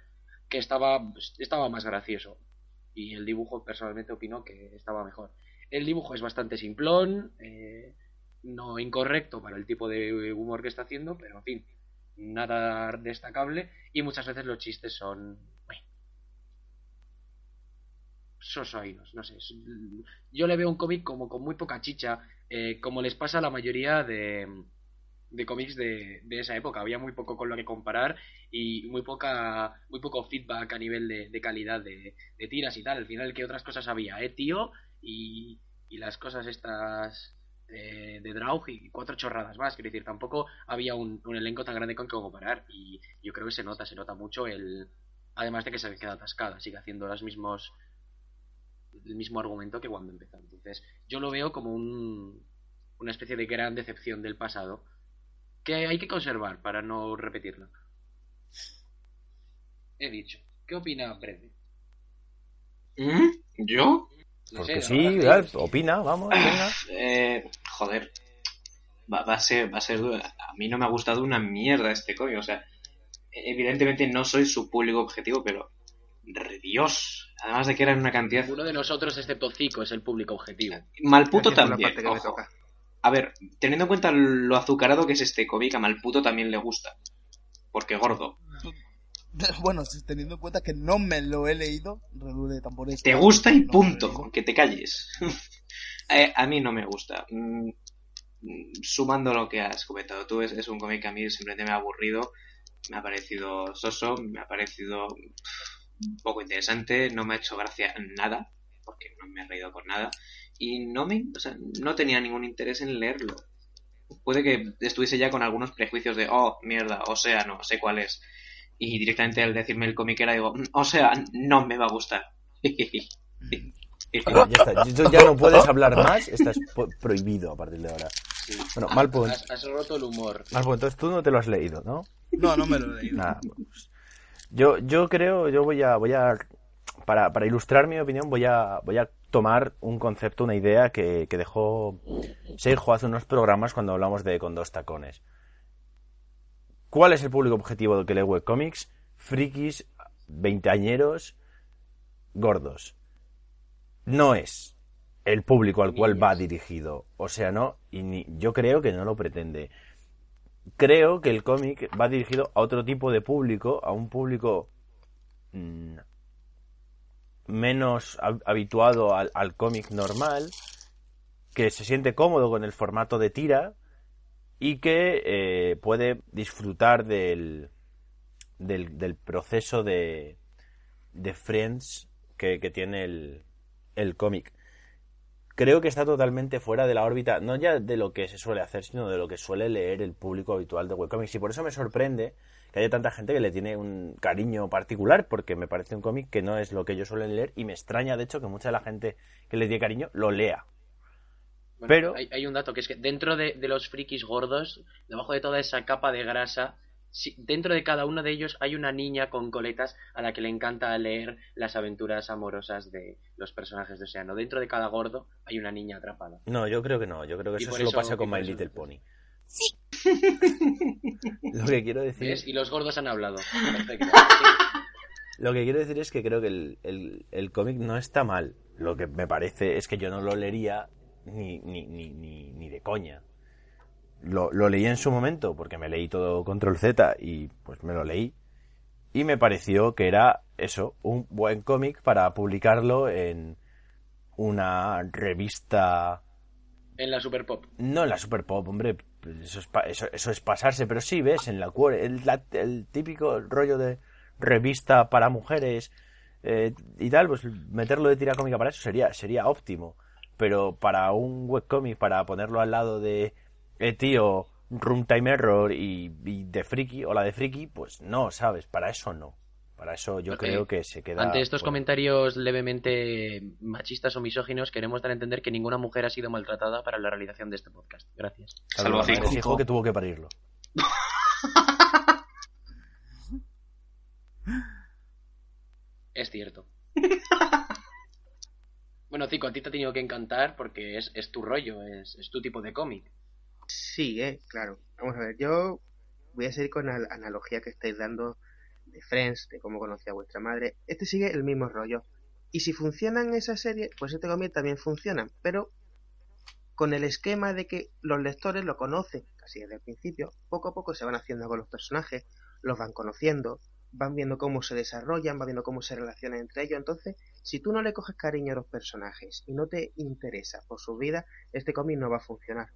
Speaker 3: que estaba, estaba más gracioso y el dibujo personalmente opino que estaba mejor. El dibujo es bastante simplón, eh, no incorrecto para el tipo de humor que está haciendo, pero en fin, nada destacable y muchas veces los chistes son... Sosoinos, no sé. Yo le veo un cómic como con muy poca chicha, eh, como les pasa a la mayoría de, de cómics de, de, esa época. Había muy poco con lo que comparar y muy poca muy poco feedback a nivel de, calidad de, tiras y tal. Al final, que otras cosas había? Eh, tío, y, y las cosas estas de, de Draug y cuatro chorradas más. Quiero decir, tampoco había un, elenco tan grande con que comparar. Y yo creo que se nota, se nota mucho el. Además de que se queda atascada, sigue haciendo los mismos. El mismo argumento que cuando empezó. Entonces, yo lo veo como un, una especie de gran decepción del pasado que hay que conservar para no repetirlo. He dicho. ¿Qué opina Breve?
Speaker 2: ¿Mm? ¿Yo?
Speaker 1: Porque sí, opina, vamos, venga.
Speaker 2: Eh, joder. Va, a ser, va a ser A mí no me ha gustado una mierda este cómic. O sea, evidentemente no soy su público objetivo, pero. Dios. Además de que era una cantidad.
Speaker 3: Uno de nosotros, excepto Zico, es el público objetivo.
Speaker 2: Malputo también. A ver, teniendo en cuenta lo azucarado que es este cómic, a Malputo también le gusta. Porque gordo.
Speaker 5: Bueno, teniendo en cuenta que no me lo he leído, de tambores.
Speaker 2: Te gusta y punto, que te calles. Eh, a mí no me gusta. Mm, sumando lo que has comentado tú, es, un cómic que a mí simplemente me ha aburrido, me ha parecido soso, me ha parecido un poco interesante, no me ha hecho gracia nada, porque no me he reído con nada, y no me, o sea, no tenía ningún interés en leerlo. Puede que estuviese ya con algunos prejuicios de, oh, mierda, o sea, no, sé cuál es y directamente al decirme el cómic era digo, mm, o sea, no me va a gustar.
Speaker 1: ya está, ya no puedes hablar más, estás prohibido a partir de ahora. Bueno, mal punto.
Speaker 3: Has, roto el humor.
Speaker 1: Mal punto, entonces tú no te lo has leído, ¿no?
Speaker 5: No, no me lo he leído.
Speaker 1: Nada, pues, yo, yo creo, yo voy a, voy a, para, para ilustrar mi opinión, voy a, voy a tomar un concepto, una idea que, que dejó Seijo hace unos programas cuando hablamos de Con dos tacones. ¿Cuál es el público objetivo del que lee webcomics? Frikis, veinteañeros, gordos. No es el público al cual va dirigido. O sea, no, y ni, yo creo que no lo pretende. Creo que el cómic va dirigido a otro tipo de público, a un público mm, menos habituado al, cómic normal, que se siente cómodo con el formato de tira y que eh, puede disfrutar del, del, proceso de, de Friends que, tiene el, el cómic. Creo que está totalmente fuera de la órbita, no ya de lo que se suele hacer, sino de lo que suele leer el público habitual de webcomics. Y por eso me sorprende que haya tanta gente que le tiene un cariño particular, porque me parece un cómic que no es lo que ellos suelen leer, y me extraña, de hecho, que mucha de la gente que le tiene cariño lo lea. Pero
Speaker 3: hay, un dato que es que dentro de, los frikis gordos, debajo de toda esa capa de grasa, dentro de cada uno de ellos hay una niña con coletas a la que le encanta leer las aventuras amorosas de los personajes de Océano. Dentro de cada gordo hay una niña atrapada.
Speaker 1: No, yo creo que no. Yo creo que eso solo pasa con My Little Pony. Sí. Lo que quiero decir.
Speaker 3: Y los gordos han hablado.
Speaker 1: Lo que quiero decir es que creo que el, el cómic no está mal. Lo que me parece es que yo no lo leería ni, ni, ni, ni, de coña. Lo, lo, leí en su momento porque me leí todo Control Z y pues me lo leí y me pareció que era eso, un buen cómic para publicarlo en una revista
Speaker 3: en la Super Pop.
Speaker 1: No en la Super Pop, hombre, eso es, eso, eso es pasarse, pero sí ves en la el, el típico rollo de revista para mujeres eh, y tal, pues meterlo de tira cómica para eso sería sería óptimo pero para un webcomic, para ponerlo al lado de eh, tío, Runtime Error y, de Friki o la de Friki, pues no, ¿sabes? Para eso no. Para eso yo
Speaker 3: Porque
Speaker 1: creo que se queda.
Speaker 3: Ante estos comentarios levemente machistas o misóginos, queremos dar a entender que ninguna mujer ha sido maltratada para la realización de este podcast. Gracias.
Speaker 1: Salvo
Speaker 2: cinco.
Speaker 1: hijo que tuvo que parirlo.
Speaker 3: Es cierto. bueno, Cico, a ti te ha tenido que encantar porque es, es tu rollo, es, es tu tipo de cómic.
Speaker 4: Sí, eh, claro. Vamos a ver, yo voy a seguir con la analogía que estáis dando de Friends, de cómo conocí a vuestra madre. Este sigue el mismo rollo. Y si funcionan esas series, pues este cómic también funciona, pero con el esquema de que los lectores lo conocen casi desde el principio, poco a poco se van haciendo con los personajes, los van conociendo, van viendo cómo se desarrollan, van viendo cómo se relacionan entre ellos. Entonces, si tú no le coges cariño a los personajes y no te interesa por su vida, este cómic no va a funcionar.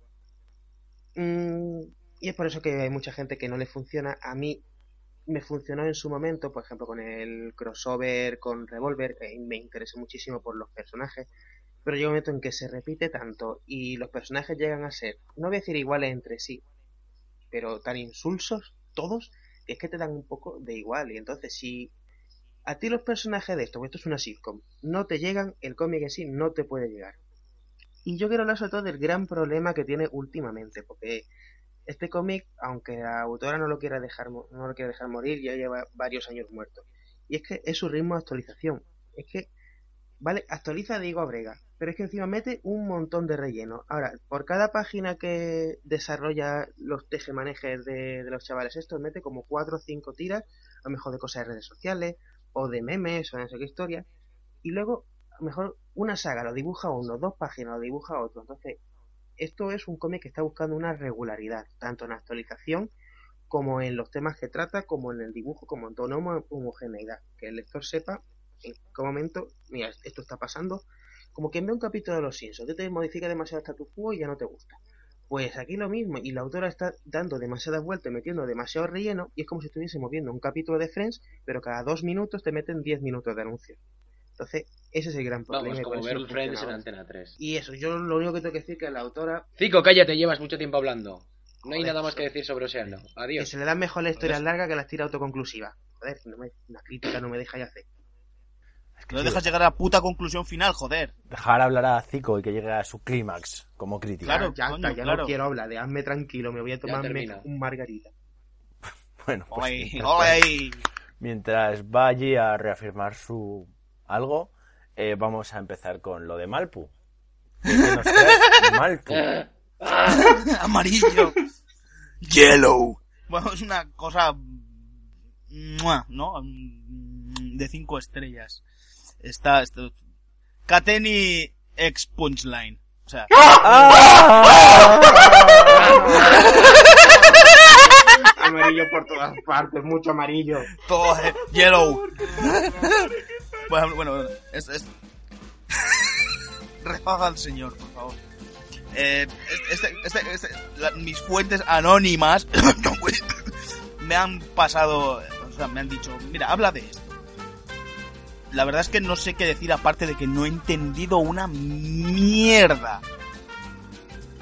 Speaker 4: Mm, y es por eso que hay mucha gente que no le funciona. A mí me funcionó en su momento, por ejemplo, con el crossover con Revolver, me interesó muchísimo por los personajes, pero llega un momento en que se repite tanto y los personajes llegan a ser, no voy a decir iguales entre sí, pero tan insulsos todos, que es que te dan un poco de igual. Y entonces, si a ti los personajes de esto, porque esto es una sitcom, no te llegan, el cómic en sí no te puede llegar. Y yo quiero hablar sobre todo del gran problema que tiene últimamente, porque este cómic, aunque la autora no lo quiera dejar, no lo quiera dejar morir, ya lleva varios años muerto. Y es que es su ritmo de actualización. Es que, vale, actualiza Diego Abrega, pero es que encima mete un montón de relleno. Ahora, por cada página que desarrolla los tejemanejes de, de los chavales estos, mete como cuatro o cinco tiras, a lo mejor de cosas de redes sociales, o de memes, o no sé qué historia. Y luego, a lo mejor una saga lo dibuja uno, dos páginas lo dibuja otro. Entonces, esto es un cómic que está buscando una regularidad, tanto en la actualización como en los temas que trata, como en el dibujo, como en homo- homogeneidad. Que el lector sepa en qué momento, mira, esto está pasando, como quien ve un capítulo de Los Simpsons, que te modifica demasiado status quo y ya no te gusta. Pues aquí lo mismo, y la autora está dando demasiadas vueltas, metiendo demasiado relleno, y es como si estuviésemos viendo un capítulo de Friends, pero cada dos minutos te meten diez minutos de anuncio. Entonces, ese es el gran problema.
Speaker 3: Vamos, como
Speaker 4: eso
Speaker 3: ver
Speaker 4: no
Speaker 3: Friends en. Antena 3.
Speaker 4: Y eso, yo lo único que tengo que decir es que la autora
Speaker 3: Cico, cállate, llevas mucho tiempo hablando. No hay
Speaker 4: Joder,
Speaker 3: nada más que decir sobre Oceano.
Speaker 4: que
Speaker 3: Adiós.
Speaker 4: se le dan mejor las historias largas que las tira autoconclusivas. Joder, no me, una crítica no me deja ya hacer.
Speaker 5: No dejas llegar a la puta conclusión final, joder.
Speaker 1: Dejar hablar a Zico y que llegue a su clímax como crítica.
Speaker 5: Claro,
Speaker 4: ya
Speaker 5: coño,
Speaker 4: está, ya
Speaker 5: claro.
Speaker 4: no quiero hablar, dejadme tranquilo, me voy a tomarme un margarita.
Speaker 1: Bueno, pues
Speaker 5: ole ahí.
Speaker 1: mientras va allí a reafirmar su algo, eh, vamos a empezar con lo de Malpu. ¿Qué nos trae Malpu?
Speaker 5: Amarillo. Yellow. Bueno, es una cosa. ¿No? De cinco estrellas. Está. esto Kateni ex Punchline. O sea,
Speaker 4: amarillo por todas partes, mucho amarillo.
Speaker 5: todo eh, yellow. Bueno, bueno, bueno, es, es... Refaga al señor, por favor. Eh, este, este, este- la- mis fuentes anónimas me han pasado, o sea, me han dicho, mira, habla de esto. La verdad es que no sé qué decir aparte de que no he entendido una mierda.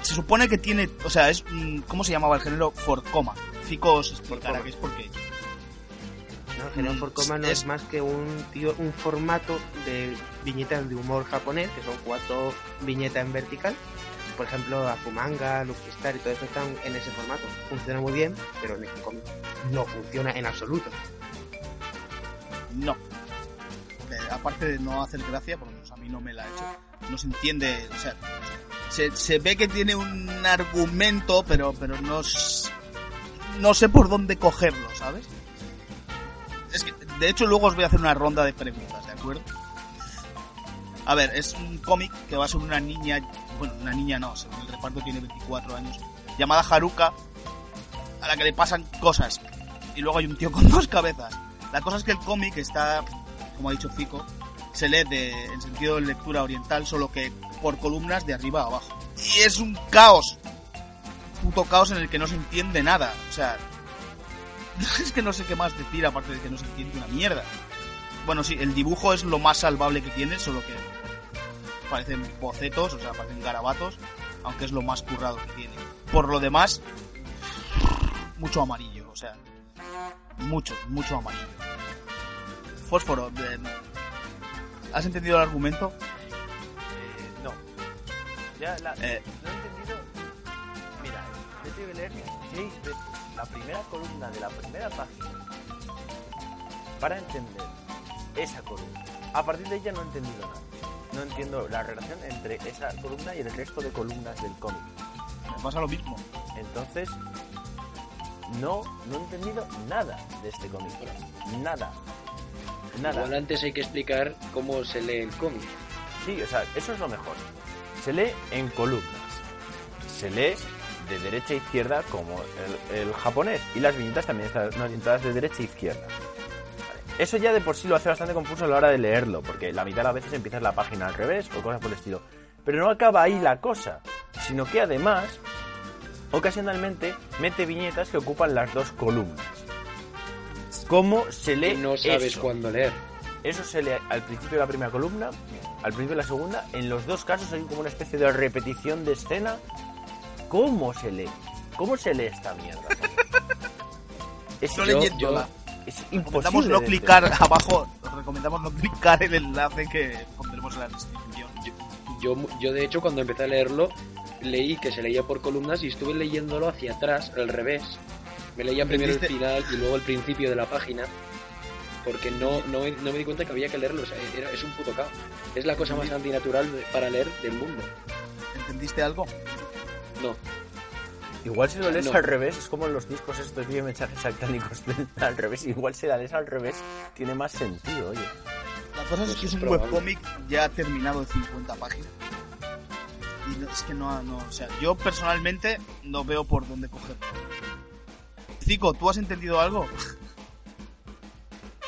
Speaker 5: Se supone que tiene, o sea, es, mm, ¿cómo se llamaba el género? Forcoma. Fico os explicará que es porque
Speaker 4: No, General Forcoma no
Speaker 5: es-
Speaker 4: es más que un tío, un formato de viñetas de humor japonés, que son cuatro viñetas en vertical. Por ejemplo, Akumanga, Lucky Star y todo esto están en ese formato. Funciona muy bien, pero en este cómic no funciona en absoluto.
Speaker 5: No. Eh, aparte de no hacer gracia, por lo menos a mí no me la ha hecho. No se entiende, o sea, se, se ve que tiene un argumento, pero, pero no, no sé por dónde cogerlo, ¿sabes? Es que, de hecho, luego os voy a hacer una ronda de preguntas, ¿de acuerdo? A ver, es un cómic que va sobre una niña, bueno, una niña no, según el reparto tiene 24 años, llamada Haruka, a la que le pasan cosas. Y luego hay un tío con dos cabezas. La cosa es que el cómic está, como ha dicho Fico, se lee de, en sentido de lectura oriental, solo que por columnas de arriba a abajo. Y es un caos. Puto caos en el que no se entiende nada. O sea, es que no sé qué más decir aparte de que no se entiende una mierda. Bueno, sí, el dibujo es lo más salvable que tiene, solo que parecen bocetos, o sea, parecen garabatos, aunque es lo más currado que tiene. Por lo demás, mucho amarillo, o sea, mucho, mucho amarillo. Fósforo, eh, ¿has entendido el argumento?
Speaker 1: Eh, no. Ya la,
Speaker 5: Eh.
Speaker 1: no he entendido. Mira, yo leer seis veces la primera columna de la primera página para entender esa columna. A partir de ella no he entendido nada. No entiendo la relación entre esa columna y el resto de columnas del cómic.
Speaker 5: Me pasa lo mismo.
Speaker 1: Entonces, no, no he entendido nada de este cómic. Nada. Nada.
Speaker 3: Igual antes hay que explicar cómo se lee el cómic.
Speaker 1: Sí, o sea, eso es lo mejor. Se lee en columnas. Se lee de derecha a izquierda como el, el japonés. Y las viñetas también están orientadas de derecha a izquierda. Vale. Eso ya de por sí lo hace bastante confuso a la hora de leerlo, porque la mitad de las veces empiezas la página al revés o cosas por el estilo. Pero no acaba ahí la cosa, sino que además, ocasionalmente, mete viñetas que ocupan las dos columnas. ¿Cómo se lee
Speaker 3: Que no sabes cuándo leer.
Speaker 1: Eso se lee al principio de la primera columna, al principio de la segunda. En los dos casos hay como una especie de repetición de escena. ¿Cómo se lee? ¿Cómo se lee esta mierda? Es,
Speaker 5: No
Speaker 3: Yo-
Speaker 5: leyéndola.
Speaker 1: es
Speaker 5: Recomendamos
Speaker 1: imposible.
Speaker 5: no clicar
Speaker 1: entender.
Speaker 5: abajo, os recomendamos no clicar el enlace que pondremos en la descripción.
Speaker 3: Yo, yo, de hecho, cuando empecé a leerlo, leí que se leía por columnas y estuve leyéndolo hacia atrás, al revés. Me leía primero el final y luego el principio de la página. Porque no, no, me- no me di cuenta que había que leerlo. O sea, era- es un puto caos. Es la cosa más antinatural para leer del mundo.
Speaker 5: ¿Entendiste algo?
Speaker 3: No.
Speaker 1: Igual si lo lees
Speaker 3: No.
Speaker 1: al revés, es como en los discos estos de mensajes satánicos al revés. Igual si la lees al revés, tiene más sentido, oye.
Speaker 5: La cosa es
Speaker 3: Pues
Speaker 5: que es
Speaker 3: es
Speaker 5: un webcómic ya terminado de 50 páginas. Y no- es que no, no, o sea, yo personalmente no veo por dónde cogerlo. Cico, ¿tú has entendido algo?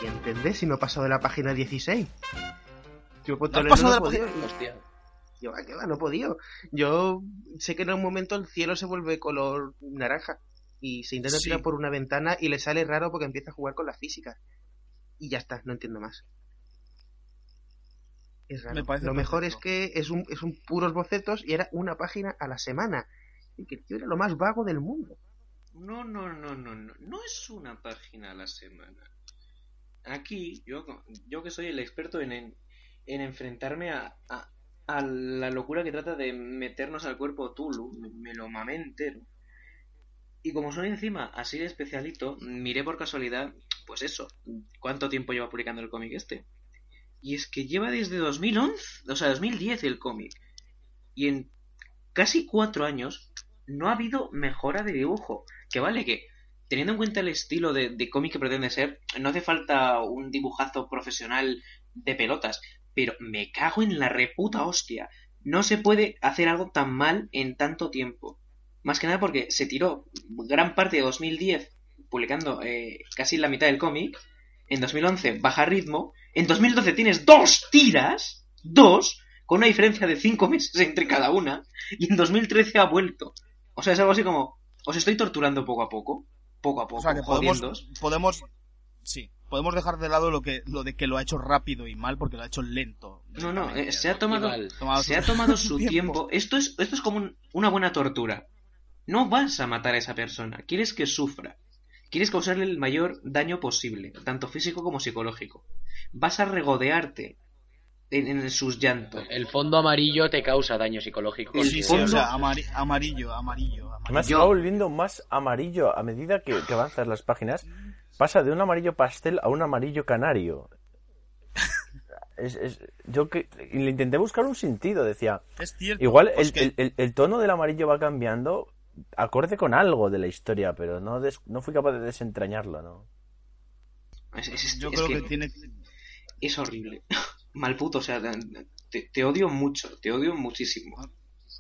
Speaker 4: ¿Y entendés si no he pasado de la página 16? Yo he puesto
Speaker 5: ¿No has pasado
Speaker 4: no
Speaker 5: de la página?
Speaker 3: Hostia.
Speaker 4: Yo, ¿a qué va? No he podido. Yo sé que en un momento el cielo se vuelve color naranja y se intenta
Speaker 5: Sí.
Speaker 4: tirar por una ventana y le sale raro porque empieza a jugar con las físicas. Y ya está, no entiendo más. Es raro.
Speaker 5: Me parece
Speaker 4: Lo mejor es que es un, es un puros bocetos y era una página a la semana. Y que tío era lo más vago del mundo.
Speaker 2: No, no, no, no, no. No es una página a la semana. Aquí, yo, yo que soy el experto en, en, en enfrentarme a, a, a la locura que trata de meternos al cuerpo Tulu, me, lo mamé entero. Y como soy encima así de especialito, miré por casualidad, pues eso, cuánto tiempo lleva publicando el cómic este. Y es que lleva desde 2011, o sea, 2010 el cómic. Y en casi cuatro años no ha habido mejora de dibujo. Que vale que, teniendo en cuenta el estilo de, de cómic que pretende ser, no hace falta un dibujazo profesional de pelotas. Pero me cago en la reputa hostia. No se puede hacer algo tan mal en tanto tiempo. Más que nada porque se tiró gran parte de 2010 publicando eh, casi la mitad del cómic. En 2011 baja ritmo. En 2012 tienes dos tiras. Dos. Con una diferencia de cinco meses entre cada una. Y en 2013 ha vuelto. O sea, es algo así como... Os estoy torturando poco a poco. Poco a poco.
Speaker 5: O sea, que podemos, podemos, sí, podemos dejar de lado lo que, lo de que lo ha hecho rápido y mal porque lo ha hecho lento.
Speaker 2: No, no, eh, se ha tomado... Se ha
Speaker 5: su-
Speaker 2: tomado su tiempo. Esto es, esto es como un- una buena tortura. No vas a matar a esa persona. Quieres que sufra. Quieres causarle el mayor daño posible, tanto físico como psicológico. Vas a regodearte en, en sus llantos.
Speaker 3: El fondo amarillo te causa daño psicológico.
Speaker 2: El
Speaker 5: Sí, sí,
Speaker 2: fondo-
Speaker 5: o sea, amari- amarillo, amarillo,
Speaker 1: Además, se
Speaker 5: amarillo.
Speaker 1: va volviendo más amarillo a medida que, que avanzas las páginas. Pasa de un amarillo pastel a un amarillo canario. Es, es- yo que le intenté buscar un sentido, decía.
Speaker 5: Es cierto.
Speaker 1: Igual
Speaker 5: pues
Speaker 1: el,
Speaker 5: que-
Speaker 1: el- el- el tono del amarillo va cambiando acorde con algo de la historia, pero no, des- no fui capaz de desentrañarlo, ¿no?
Speaker 2: Es,
Speaker 5: yo
Speaker 2: es
Speaker 5: creo
Speaker 2: que
Speaker 5: que tiene...
Speaker 2: es horrible. Mal puto, o sea, te, te odio mucho, te odio muchísimo.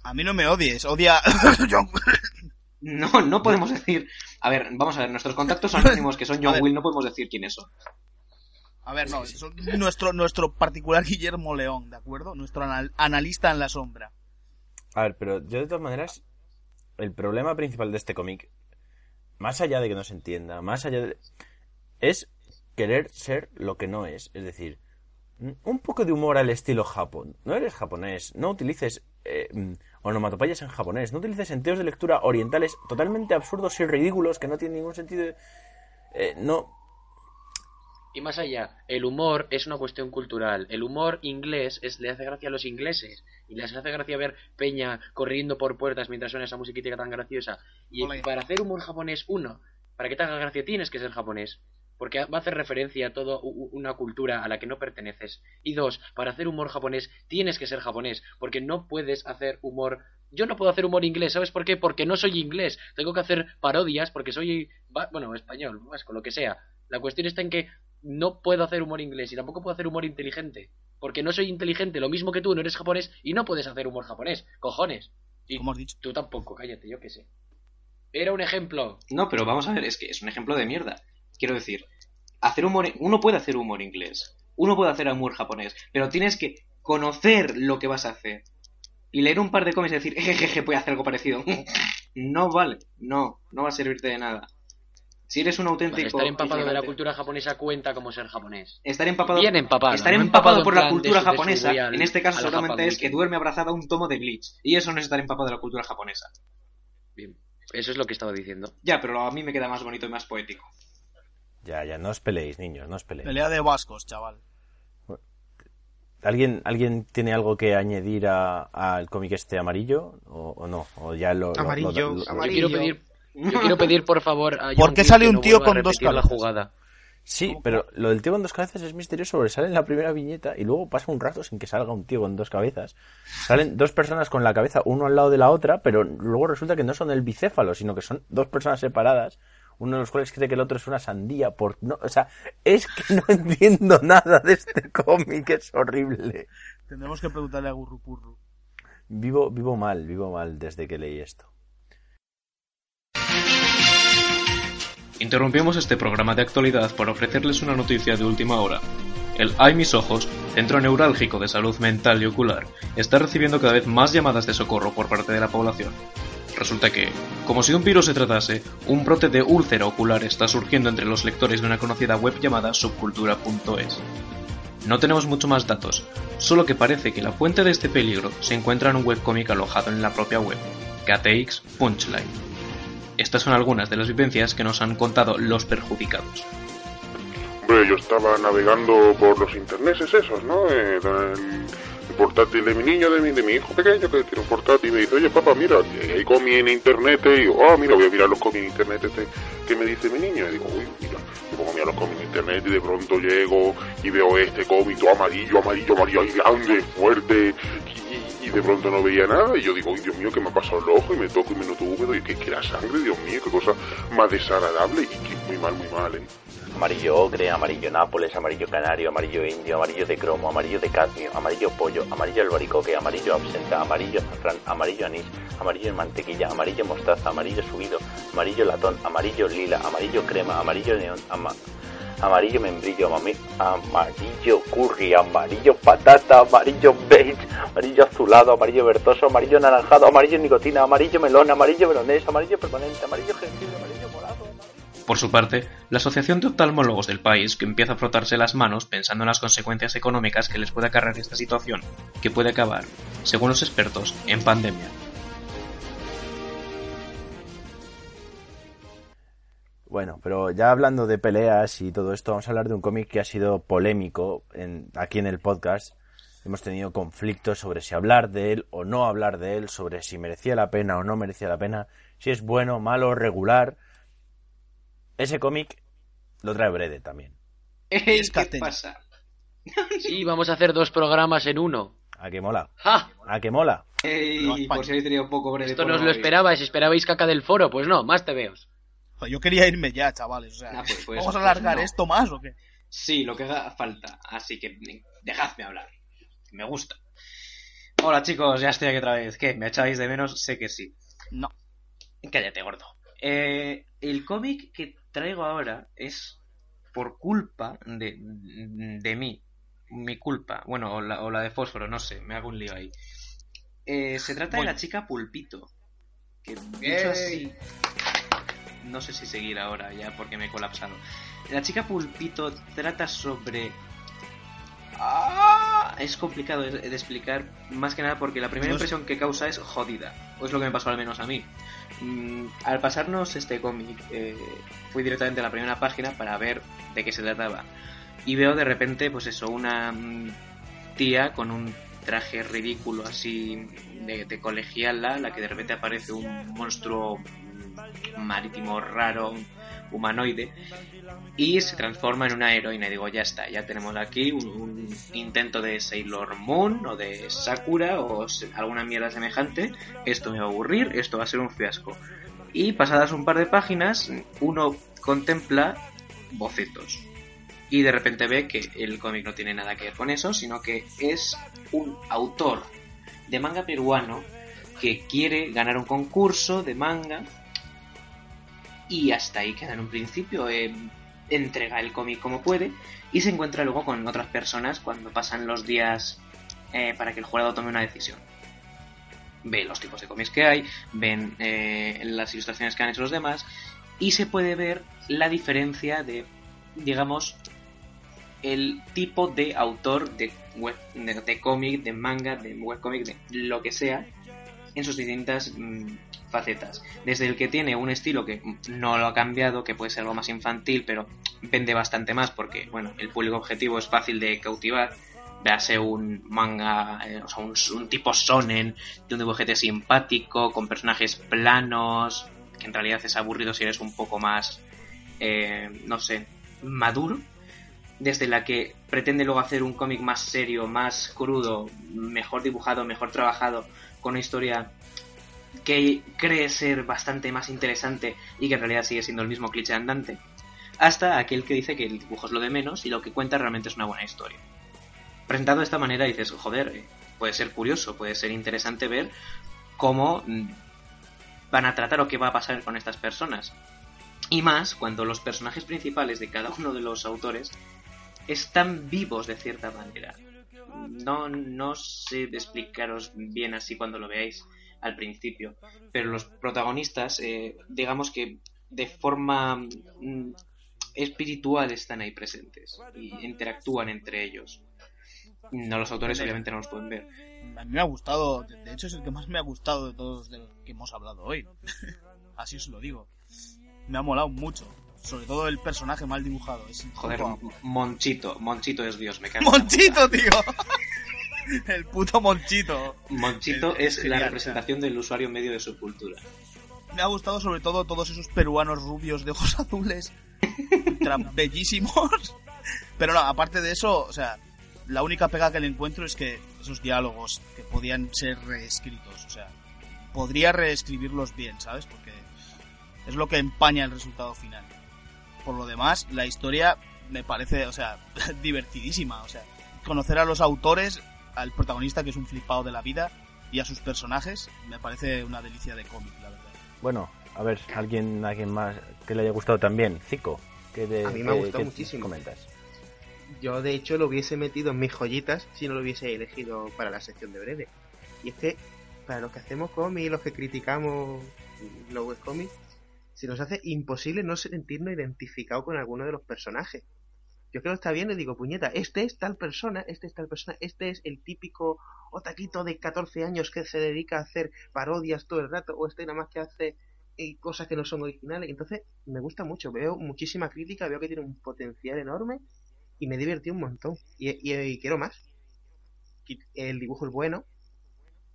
Speaker 5: A mí no me odies, odia... John-
Speaker 2: No, no podemos decir. A ver, vamos a ver, nuestros contactos anónimos que son John. Will, no podemos decir quiénes son.
Speaker 5: A ver, no, son nuestro, nuestro particular Guillermo León, ¿de acuerdo? Nuestro anal- analista en la sombra.
Speaker 1: A ver, pero yo de todas maneras, el problema principal de este cómic, más allá de que no se entienda, más allá de... es querer ser lo que no es. Es decir, un poco de humor al estilo Japón. No eres japonés, no utilices eh, onomatopeyas en japonés, no utilices sentidos de lectura orientales totalmente absurdos y ridículos que no tienen ningún sentido. Eh, no.
Speaker 3: Y más allá, el humor es una cuestión cultural. El humor inglés es, le hace gracia a los ingleses. Y les hace gracia ver Peña corriendo por puertas mientras suena esa musiquita tan graciosa. Y para hacer humor japonés, uno, para que te haga gracia tienes que ser japonés. Porque va a hacer referencia a toda una cultura a la que no perteneces. Y dos, para hacer humor japonés tienes que ser japonés. Porque no puedes hacer humor... Yo no puedo hacer humor inglés, ¿sabes por qué? Porque no soy inglés. Tengo que hacer parodias porque soy... Bueno, español, vasco, lo que sea. La cuestión está en que no puedo hacer humor inglés y tampoco puedo hacer humor inteligente. Porque no soy inteligente, lo mismo que tú, no eres japonés y no puedes hacer humor japonés. Cojones. Y
Speaker 5: Como has dicho.
Speaker 3: tú tampoco, cállate, yo qué sé. Era un ejemplo.
Speaker 2: No, pero vamos a ver, es que es un ejemplo de mierda. Quiero decir, hacer humor, uno puede hacer humor inglés, uno puede hacer humor japonés, pero tienes que conocer lo que vas a hacer. Y leer un par de cómics y decir, jejeje, voy a hacer algo parecido. no vale, no, no va a servirte de nada. Si eres un auténtico...
Speaker 3: estar empapado de la cultura japonesa cuenta como ser japonés.
Speaker 2: Estar empapado,
Speaker 3: Bien empapado.
Speaker 2: estar
Speaker 3: no
Speaker 2: empapado por la cultura
Speaker 3: de
Speaker 2: japonesa, en este caso solamente
Speaker 3: Japan
Speaker 2: es que duerme abrazada a un tomo de Bleach. Y eso no es estar empapado de la cultura japonesa.
Speaker 3: Bien. Eso es lo que estaba diciendo.
Speaker 2: Ya, pero a mí me queda más bonito y más poético.
Speaker 1: Ya, ya, no os peleéis, niños, no os peleéis.
Speaker 5: Pelea de vascos, chaval.
Speaker 1: ¿Alguien, ¿Alguien tiene algo que añadir a- al cómic este amarillo? ¿O, o no? ¿O ya lo, lo-
Speaker 4: Amarillo,
Speaker 1: lo- lo-
Speaker 3: Yo
Speaker 4: amarillo.
Speaker 3: quiero pedir, yo quiero pedir por favor a
Speaker 5: ¿Por qué sale un
Speaker 3: no
Speaker 5: tío
Speaker 3: a
Speaker 5: con dos
Speaker 3: repetir la
Speaker 5: cabezas?
Speaker 3: jugada.
Speaker 1: Sí, pero lo del tío con dos cabezas es misterioso porque sale en la primera viñeta y luego pasa un rato sin que salga un tío con dos cabezas. Salen dos personas con la cabeza uno al lado de la otra, pero luego resulta que no son el bicéfalo, sino que son dos personas separadas, uno de los cuales cree que el otro es una sandía. Por... No, o sea, es que no entiendo nada de este cómic, es horrible.
Speaker 5: Tendremos que preguntarle a Gurrupurru.
Speaker 1: Vivo, vivo mal, vivo mal desde que leí esto.
Speaker 2: Interrumpimos este programa de actualidad para ofrecerles una noticia de última hora. El Ay Mis Ojos, centro neurálgico de salud mental y ocular, está recibiendo cada vez más llamadas de socorro por parte de la población. Resulta que, como si un virus se tratase, un brote de úlcera ocular está surgiendo entre los lectores de una conocida web llamada subcultura.es. No tenemos mucho más datos, solo que parece que la fuente de este peligro se encuentra en un webcómic alojado en la propia web, KTX Punchline. Estas son algunas de las vivencias que nos han contado los perjudicados.
Speaker 6: Yo estaba navegando por los internets esos, ¿no? Eh, portátil de mi niño, de mi, de mi hijo pequeño que tiene un portátil y me dice, oye papá, mira, hay cómic en internet y digo, ah, mira, voy a mirar los cómics en internet este que me dice mi niño. Y digo, uy, mira, me pongo a mirar los cómics en internet y de pronto llego y veo este cómic todo amarillo, amarillo, amarillo, grande, fuerte y, y de pronto no veía nada y yo digo, uy, Dios mío, que me ha pasado el ojo y me toco y me noto húmedo y que, que era sangre, Dios mío, qué cosa más desagradable y que muy mal, muy mal, ¿eh?
Speaker 7: Amarillo ocre, amarillo nápoles, amarillo canario, amarillo indio, amarillo de cromo, amarillo de cadmio, amarillo pollo, amarillo albaricoque, amarillo absenta, amarillo azafrán, amarillo anís, amarillo mantequilla, amarillo mostaza, amarillo subido, amarillo latón, amarillo lila, amarillo crema, amarillo neón, ama- amarillo membrillo, amarillo curry, amarillo patata, amarillo beige, amarillo azulado, amarillo verdoso, amarillo anaranjado, amarillo nicotina, amarillo melón, amarillo melonés, amarillo permanente, amarillo morado. amarillo-
Speaker 2: Por su parte, la Asociación de Oftalmólogos del país que empieza a frotarse las manos pensando en las consecuencias económicas que les puede acarrear esta situación, que puede acabar, según los expertos, en pandemia.
Speaker 1: Bueno, pero ya hablando de peleas y todo esto, vamos a hablar de un cómic que ha sido polémico aquí en el podcast. Hemos tenido conflictos sobre si hablar de él o no hablar de él, sobre si merecía la pena o no merecía la pena, si es bueno, malo, regular. Ese cómic lo trae Brede también.
Speaker 2: ¿Qué
Speaker 5: Escaten.
Speaker 2: pasa?
Speaker 3: Sí, vamos a hacer dos programas en uno.
Speaker 1: ¿A qué mola?
Speaker 3: ¡Ja!
Speaker 1: ¿A qué mola?
Speaker 2: Ey,
Speaker 5: No, España.
Speaker 2: por si habéis tenido un poco breve
Speaker 3: Esto no os lo esperabais, esperabais caca del foro. Pues no, más te veo.
Speaker 5: Yo quería irme ya, chavales. O sea,
Speaker 2: Ah, pues, pues,
Speaker 5: ¿Vamos a
Speaker 2: pues
Speaker 5: alargar
Speaker 2: no.
Speaker 5: esto más o qué?
Speaker 2: Sí, lo que haga falta. Así que dejadme hablar. Me gusta. Hola chicos, ya estoy aquí otra vez. ¿Qué? ¿Me echáis de menos? Sé que sí.
Speaker 5: No.
Speaker 2: Cállate, gordo. Eh, el cómic que traigo ahora es por culpa de, de mí. Mi culpa. Bueno, o la, o la de fósforo, no sé. Me hago un lío ahí. Eh, se trata de la chica Pulpito. Que dicho así... No sé si seguir ahora ya porque me he colapsado. La chica Pulpito trata sobre... ¡Ah! Es complicado de, de explicar, más que nada porque la primera impresión que causa es jodida, o es lo que me pasó al menos a mí. Mm, al pasarnos este cómic, eh, fui directamente a la primera página para ver de qué se trataba. Y veo de repente, pues eso, una mm, tía con un traje ridículo así de, de colegiala, la que de repente aparece un monstruo mm, marítimo raro, humanoide, y se transforma en una heroína. Y digo, ya está, ya tenemos aquí un, intento de Sailor Moon o de Sakura o alguna mierda semejante. Esto me va a aburrir, esto va a ser un fiasco. Y pasadas un par de páginas, uno contempla bocetos. Y de repente ve que el cómic no tiene nada que ver con eso, sino que es un autor de manga peruano que quiere ganar un concurso de manga y hasta ahí queda en un principio. eh, entrega el cómic como puede y se encuentra luego con otras personas cuando pasan los días eh, para que el jurado tome una decisión. Ve los tipos de cómics que hay, ven eh, las ilustraciones que han hecho los demás y se puede ver la diferencia de, digamos, el tipo de autor de, web, de, cómic, de manga, de webcómic, de lo que sea, en sus distintas mm, facetas. Desde el que tiene un estilo que no lo ha cambiado, que puede ser algo más infantil, pero vende bastante más porque, bueno, el público objetivo es fácil de cautivar. Véase un manga, eh, o sea, un, un tipo sonen, de un dibujete simpático, con personajes planos, que en realidad es aburrido si eres un poco más, eh, no sé, maduro. Desde la que pretende luego hacer un cómic más serio, más crudo, mejor dibujado, mejor trabajado, con una historia que cree ser bastante más interesante y que en realidad sigue siendo el mismo cliché andante, hasta aquel que dice que el dibujo es lo de menos y lo que cuenta realmente es una buena historia. Presentado de esta manera dices, joder, eh, puede ser curioso, puede ser interesante ver cómo mm, van a tratar o qué va a pasar con estas personas. Y más cuando los personajes principales de cada uno de los autores están vivos de cierta manera. No, no sé explicaros bien así cuando lo veáis al principio, pero los protagonistas, eh, digamos que de forma mm, espiritual están ahí presentes y interactúan entre ellos. No, los autores obviamente no los pueden ver.
Speaker 5: A mí me ha gustado, de hecho es el que más me ha gustado de todos de los que hemos hablado hoy. Así os lo digo. Me ha molado mucho. Sobre todo el personaje mal dibujado. Es
Speaker 2: Joder. Monchito, Monchito es Dios, me cago.
Speaker 5: ¡Monchito, tío! el puto Monchito.
Speaker 2: Monchito
Speaker 5: Es-
Speaker 2: la representación del usuario medio de su cultura.
Speaker 5: Me ha gustado sobre todo todos esos peruanos rubios de ojos azules. bellísimos. Pero no, aparte de eso, o sea, la única pega que le encuentro es que esos diálogos que podían ser reescritos, o sea, podría reescribirlos bien, ¿sabes? Porque es lo que empaña el resultado final. Por lo demás, la historia me parece, o sea, divertidísima, o sea, conocer a los autores, al protagonista que es un flipado de la vida y a sus personajes, me parece una delicia de cómic, la verdad.
Speaker 1: Bueno, a ver, alguien, alguien más que le haya gustado también. Zico, ¿qué de-
Speaker 4: A mí me ha gustado muchísimo.
Speaker 1: comentas?
Speaker 4: Yo, de hecho, lo hubiese metido en mis joyitas si no lo hubiese elegido para la sección de breve. Y es que, para los que hacemos cómics, los que criticamos los webcomics, se nos hace imposible no sentirnos identificados con alguno de los personajes. Yo creo que está bien y digo, puñeta, este es tal persona, este es tal persona, este es el típico otaquito de 14 años que se dedica a hacer parodias todo el rato, o este nada más que hace eh, cosas que no son originales. Entonces, me gusta mucho, veo muchísima crítica, veo que tiene un potencial enorme y me divertí un montón. Y, y- quiero más. El dibujo es bueno.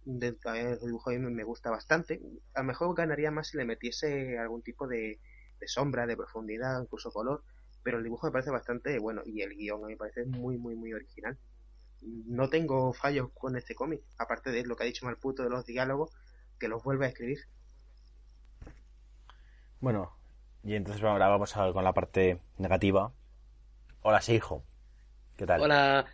Speaker 4: El dibujo a me gusta bastante. A lo mejor ganaría más si le metiese algún tipo de, de sombra, de profundidad, incluso color. Pero el dibujo me parece bastante bueno. Y el guion a mí me parece muy, muy, muy original. No tengo fallos con este cómic. Aparte de lo que ha dicho Malputo de los diálogos, que los vuelve a escribir.
Speaker 1: Bueno, y entonces ahora vamos a, con la parte negativa. Hola, hijo. ¿Qué tal?
Speaker 3: Hola,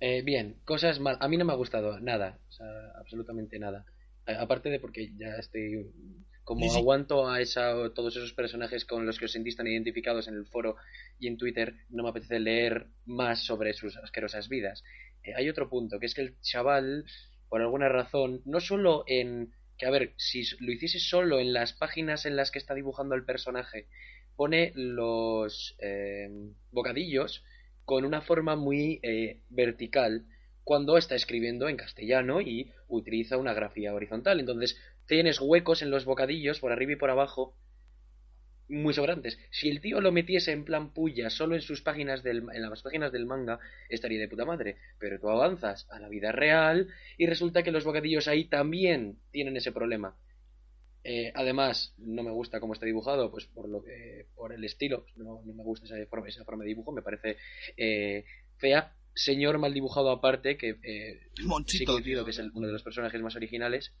Speaker 3: eh, bien, cosas mal. A mí no me ha gustado nada, o sea, absolutamente nada. A- aparte de porque ya estoy. Como aguanto a esa, todos esos personajes con los que os sentís tan identificados en el foro y en Twitter, no me apetece leer más sobre sus asquerosas vidas. Eh, hay otro punto, que es que el chaval, por alguna razón, no solo en. Que a ver, si lo hiciese solo en las páginas en las que está dibujando el personaje, pone los eh, bocadillos con una forma muy eh, vertical cuando está escribiendo en castellano y utiliza una grafía horizontal. Entonces tienes huecos en los bocadillos por arriba y por abajo muy sobrantes. Si el tío lo metiese en plan puya solo en sus páginas del, en las páginas del manga, estaría de puta madre. Pero tú avanzas a la vida real y resulta que los bocadillos ahí también tienen ese problema. Eh, además, no me gusta cómo está dibujado, pues por lo que, por el estilo, no, no me gusta esa forma, esa forma de dibujo, me parece eh, fea. Señor mal dibujado aparte, que eh, sí
Speaker 5: tío.
Speaker 3: que es el- uno de los personajes más originales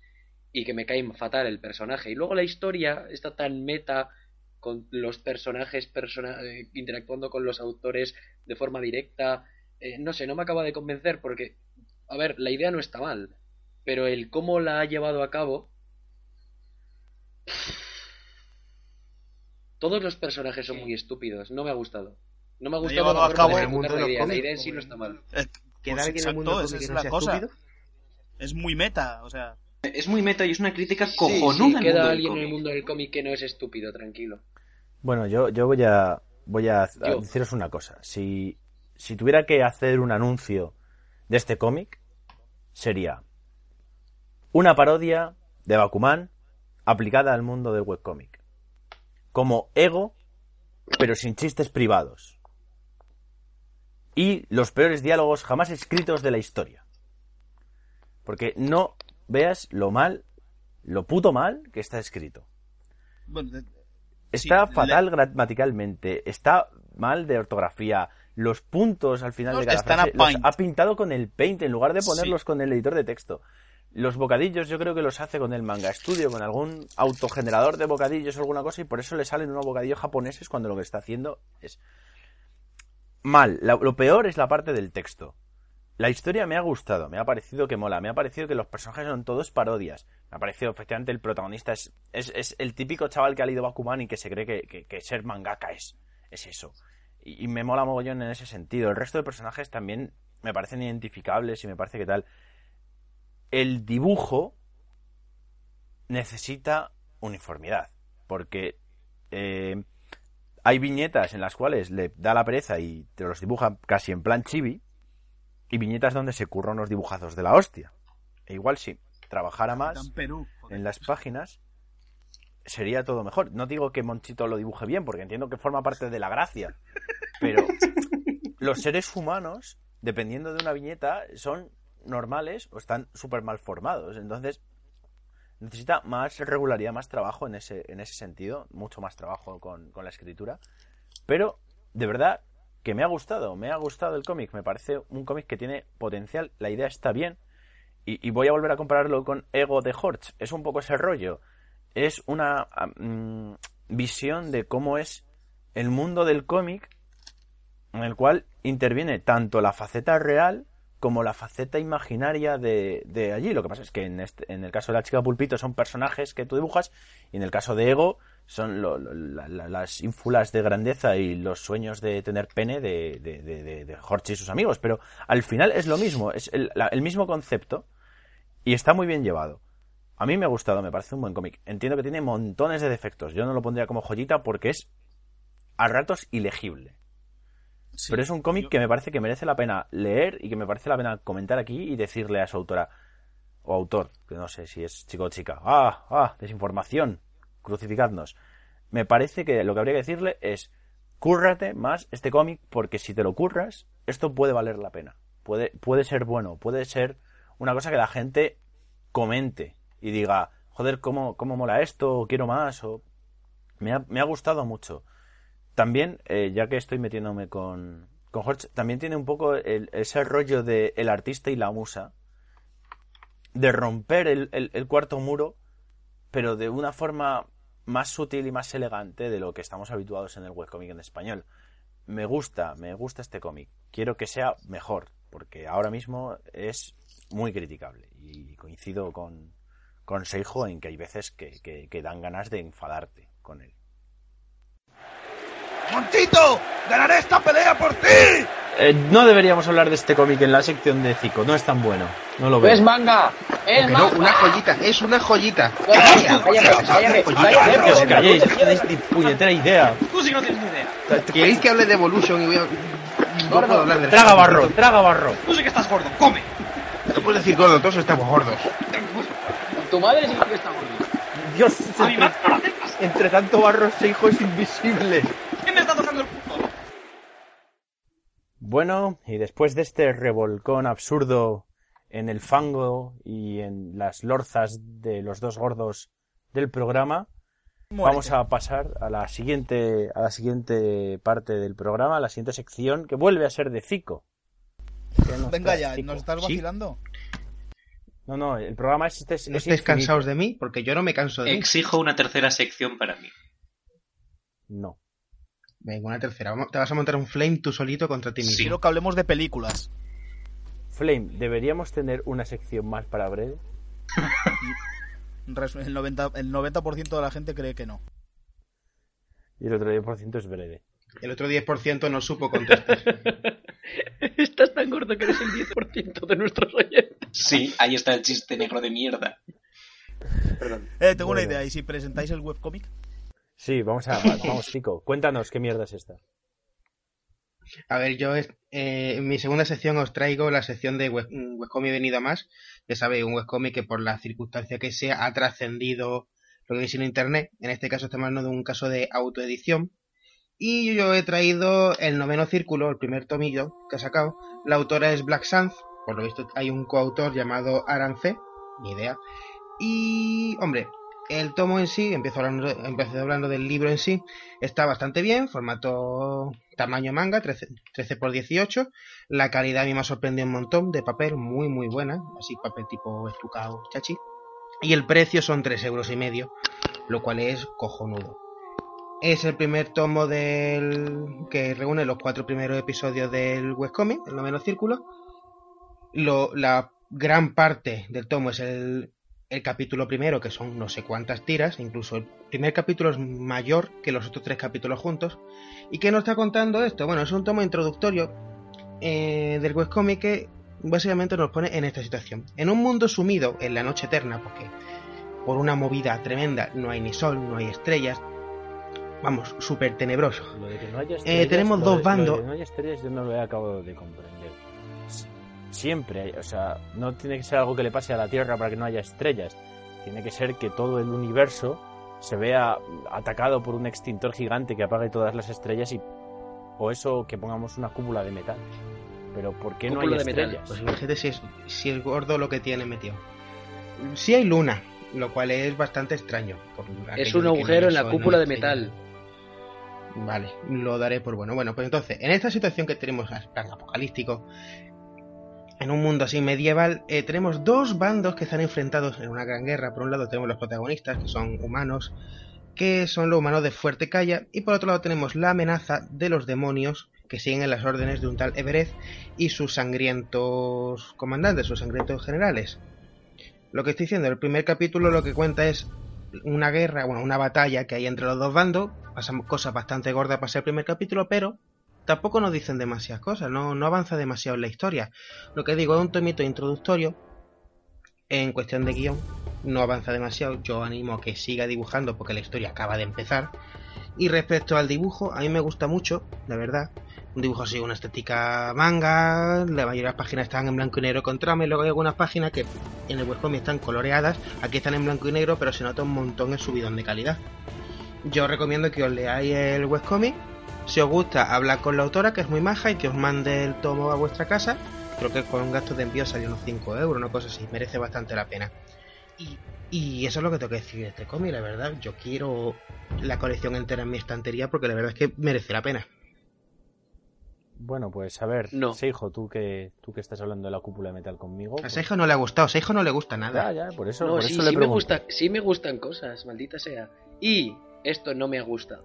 Speaker 3: y que me cae fatal el personaje. Y luego la historia está tan meta con los personajes persona- eh, interactuando con los autores de forma directa. Eh, no sé, no me acaba de convencer porque, a ver, la idea no está mal, pero el cómo la ha llevado a cabo... Todos los personajes son
Speaker 2: Sí.
Speaker 3: muy estúpidos, no me ha gustado. No me ha gustado la
Speaker 5: a cabo-
Speaker 4: el mundo de
Speaker 3: la idea. La idea en sí no está mal.
Speaker 5: Eh,
Speaker 4: ¿Queda
Speaker 5: pues
Speaker 4: alguien en el mundo
Speaker 5: exacto, esa es
Speaker 4: que no
Speaker 5: la
Speaker 4: sea
Speaker 5: cosa.
Speaker 4: estúpido?
Speaker 5: Es muy meta, o sea.
Speaker 2: Es muy meta y es una crítica cojonuda
Speaker 3: sí, queda alguien en el mundo del cómic que no es estúpido, tranquilo.
Speaker 1: Bueno, yo, yo voy a voy a, deciros una cosa. Si, si tuviera que hacer un anuncio de este cómic, sería una parodia de Bakuman aplicada al mundo del webcómic. Como ego, pero sin chistes privados. Y los peores diálogos jamás escritos de la historia. Porque no veas lo mal, lo puto mal que está escrito.
Speaker 5: Bueno, de-
Speaker 1: Está
Speaker 5: Sí,
Speaker 1: fatal gramaticalmente, está mal de ortografía, los puntos al final de cada frase los ha pintado con el paint en lugar de
Speaker 5: Sí.
Speaker 1: ponerlos con el editor de texto. Los bocadillos yo creo que los hace con el manga estudio, con algún autogenerador de bocadillos o alguna cosa y por eso le salen unos bocadillos japoneses cuando lo que está haciendo es mal. Lo peor es la parte del texto. La historia me ha gustado, me ha parecido que mola, me ha parecido que los personajes son todos parodias. Me ha parecido, efectivamente, el protagonista es, es, el típico chaval que ha leído Bakuman y que se cree que, que- ser mangaka es, es eso. Y, y me mola mogollón en ese sentido. El resto de personajes también me parecen identificables y me parece que tal. El dibujo necesita uniformidad, porque eh, hay viñetas en las cuales le da la pereza y te los dibuja casi en plan chibi, y viñetas donde se curran unos dibujazos de la hostia. E igual si trabajara más
Speaker 5: Perú.
Speaker 1: en las páginas sería todo mejor. No digo que Monchito lo dibuje bien, porque entiendo que forma parte de la gracia. Pero los seres humanos, dependiendo de una viñeta, son normales o están súper mal formados. Entonces, necesita más regularidad, más trabajo en ese, en ese sentido, mucho más trabajo con, con la escritura. Pero, de verdad, que me ha gustado, me ha gustado el cómic, me parece un cómic que tiene potencial, la idea está bien. Y, voy a volver a compararlo con Ego de Horch. Es un poco ese rollo. Es una visión de cómo es el mundo del cómic en el cual interviene tanto la faceta real como la faceta imaginaria de, de allí. Lo que pasa es que en, este- en el caso de la chica pulpito son personajes que tú dibujas y en el caso de Ego son lo- lo- la- la- las ínfulas de grandeza y los sueños de tener pene de, de, de, de- de Horch y sus amigos. Pero al final es lo mismo, es el, la- el mismo concepto y está muy bien llevado. A mí me ha gustado, me parece un buen cómic. Entiendo que tiene montones de defectos. Yo no lo pondría como joyita porque es a ratos ilegible.
Speaker 5: Sí,
Speaker 1: Pero es un cómic
Speaker 5: yo-
Speaker 1: que me parece que merece la pena leer y que me parece la pena comentar aquí y decirle a su autora o autor, que no sé si es chico o chica, ah, ah, desinformación, crucificadnos. Me parece que lo que habría que decirle es, cúrrate más este cómic porque si te lo curras, esto puede valer la pena. Puede, puede ser bueno, puede ser una cosa que la gente comente y diga, joder, ¿cómo, cómo mola esto? O quiero más, o... Me ha, me ha gustado mucho. También, eh, ya que estoy metiéndome con, con Horch, también tiene un poco el- ese rollo de el artista y la musa, de romper el- el cuarto muro, pero de una forma más sutil y más elegante de lo que estamos habituados en el webcomic en español. Me gusta, me gusta este cómic. Quiero que sea mejor, porque ahora mismo es muy criticable. Y coincido con, con Seijo en que hay veces que, que- que dan ganas de enfadarte con él.
Speaker 8: ¡Montito! ¡Ganaré esta pelea por ti!
Speaker 1: Eh, no deberíamos hablar de este cómic en la sección de Zico, no es tan bueno. No lo veo.
Speaker 3: ¡Es manga! ¡Es
Speaker 4: no, una joyita, es una joyita.
Speaker 3: Cállate, cállate, cállate, cállate,
Speaker 1: Que os calléis, no tenéis ni puñetera idea.
Speaker 2: Tú sí que no tienes ni idea.
Speaker 4: ¿Queréis que hable de Evolution y voy a... No puedo hablar de
Speaker 1: Traga barro, traga barro.
Speaker 2: Tú sí que estás gordo. Come.
Speaker 4: No puedes decir gordo, todos estamos gordos.
Speaker 3: Tu madre sí que está gorda.
Speaker 1: Dios, entre, entre tanto barro ese hijo es invisible.
Speaker 2: ¿Quién me está tocando el?
Speaker 1: Bueno, y después de este revolcón absurdo en el fango y en las lorzas de los dos gordos del programa, vamos a pasar a la siguiente a la siguiente parte del programa, a la siguiente sección que vuelve a ser de Zico. ¿Qué nos
Speaker 5: Venga ya,
Speaker 1: Zico?
Speaker 5: ¿nos estás
Speaker 4: Sí.
Speaker 5: vacilando?
Speaker 1: No, no, el programa es, este es,
Speaker 4: No
Speaker 1: es
Speaker 4: estéis
Speaker 1: infinito.
Speaker 4: cansados de mí, porque yo no me canso de mí.
Speaker 2: Exijo una tercera sección para mí.
Speaker 1: No.
Speaker 4: Venga, una tercera. Te vas a montar un flame tú solito contra ti mismo.
Speaker 2: Sí.
Speaker 5: Quiero que hablemos de películas.
Speaker 1: Flame, ¿deberíamos tener una sección más para breve?
Speaker 5: El 90%, el 90 de la gente cree que no.
Speaker 1: Y el otro 10% es breve.
Speaker 4: El otro 10% no supo contestar.
Speaker 3: Estás tan gordo que eres el 10% de nuestros oyentes.
Speaker 2: Sí, ahí está el chiste negro de mierda.
Speaker 3: Perdón.
Speaker 5: Eh, tengo una idea. ¿Y si presentáis el webcómic?
Speaker 1: Sí, vamos a vamos, Zico. Cuéntanos qué mierda es esta.
Speaker 4: A ver, yo es- eh, en mi segunda sección os traigo la sección de web- un webcomic venido a más. Ya sabéis, un webcomic que por la circunstancia que sea ha trascendido lo que viene siendo internet. En este caso estamos hablando de un caso de autoedición. Y yo he traído el noveno círculo, el primer tomillo que ha sacado. La autora es Black Sanz. Por lo visto hay un coautor llamado Arance. Ni idea. Y, hombre, el tomo en sí, empiezo hablando, empiezo hablando del libro en sí, está bastante bien, formato tamaño manga, 13, 13 por 18. La calidad a mí me ha sorprendido un montón, de papel muy muy buena, así papel tipo estucado, chachi. Y el precio son 3 euros y medio, lo cual es cojonudo. Es el primer tomo del que reúne los cuatro primeros episodios del webcomic, el noveno círculo. Lo, la gran parte del tomo es el, el capítulo primero, que son no sé cuántas tiras, incluso el primer capítulo es mayor que los otros tres capítulos juntos. ¿Y qué nos está contando esto? Bueno, es un tomo introductorio eh, del webcomic que básicamente nos pone en esta situación. En un mundo sumido en la noche eterna, porque por una movida tremenda no hay ni sol, no hay estrellas, vamos, súper tenebroso.
Speaker 1: No
Speaker 4: Eh, tenemos
Speaker 1: lo
Speaker 4: dos
Speaker 1: de- lo
Speaker 4: bandos.
Speaker 1: de no haya estrellas yo no lo he acabado de comprender. Siempre hay, o sea, no tiene que ser algo que le pase a la Tierra para que no haya estrellas. Tiene que ser que todo el universo se vea atacado por un extintor gigante que apague todas las estrellas y o eso que pongamos una cúpula de metal. Pero ¿por qué no hay
Speaker 3: Cúpula de metal.
Speaker 1: estrellas?
Speaker 4: Pues imagínate si es, si es gordo lo que tiene metido. Sí hay luna, lo cual es bastante extraño. por
Speaker 3: Es un agujero en la cúpula de metal.
Speaker 4: Vale, lo daré por bueno. Bueno, pues entonces, en esta situación que tenemos tan apocalíptico, en un mundo así medieval, eh, tenemos dos bandos que están enfrentados en una gran guerra. Por un lado tenemos los protagonistas, que son humanos, que son los humanos de Fuerte Calla, y por otro lado tenemos la amenaza de los demonios que siguen en las órdenes de un tal Everett y sus sangrientos comandantes, sus sangrientos generales. Lo que estoy diciendo, el primer capítulo lo que cuenta es una guerra, bueno, una batalla que hay entre los dos bandos. Pasan cosas bastante gordas para ser el primer capítulo, pero tampoco nos dicen demasiadas cosas, no, no avanza demasiado en la historia. Lo que digo es un tomito introductorio en cuestión de guion, no avanza demasiado. Yo animo a que siga dibujando porque la historia acaba de empezar. Y respecto al dibujo, a mí me gusta mucho, la verdad. Un dibujo así, una estética manga. La mayoría de las páginas están en blanco y negro con trama. Y luego hay algunas páginas que en el webcomic están coloreadas. Aquí están en blanco y negro, pero se nota un montón el subidón de calidad. Yo recomiendo que os leáis el webcomic. Si os gusta, hablar con la autora, que es muy maja, y que os mande el tomo a vuestra casa. Creo que con gastos de envío salió unos 5 euros, una cosa así. Merece bastante la pena. Y, y eso es lo que tengo que decir de este cómic, la verdad. Yo quiero la colección entera en mi estantería porque la verdad es que merece la pena.
Speaker 1: Bueno, pues a ver,
Speaker 3: No.
Speaker 1: Seijo, tú que tú que estás hablando de la cúpula de metal conmigo.
Speaker 4: A
Speaker 1: pues-
Speaker 4: Seijo no le ha gustado, a Seijo no le gusta nada.
Speaker 1: Ya, ya, por eso,
Speaker 3: No,
Speaker 1: por
Speaker 3: sí,
Speaker 1: eso le
Speaker 3: sí me, gusta, sí me gustan cosas, maldita sea. Y esto no me gusta.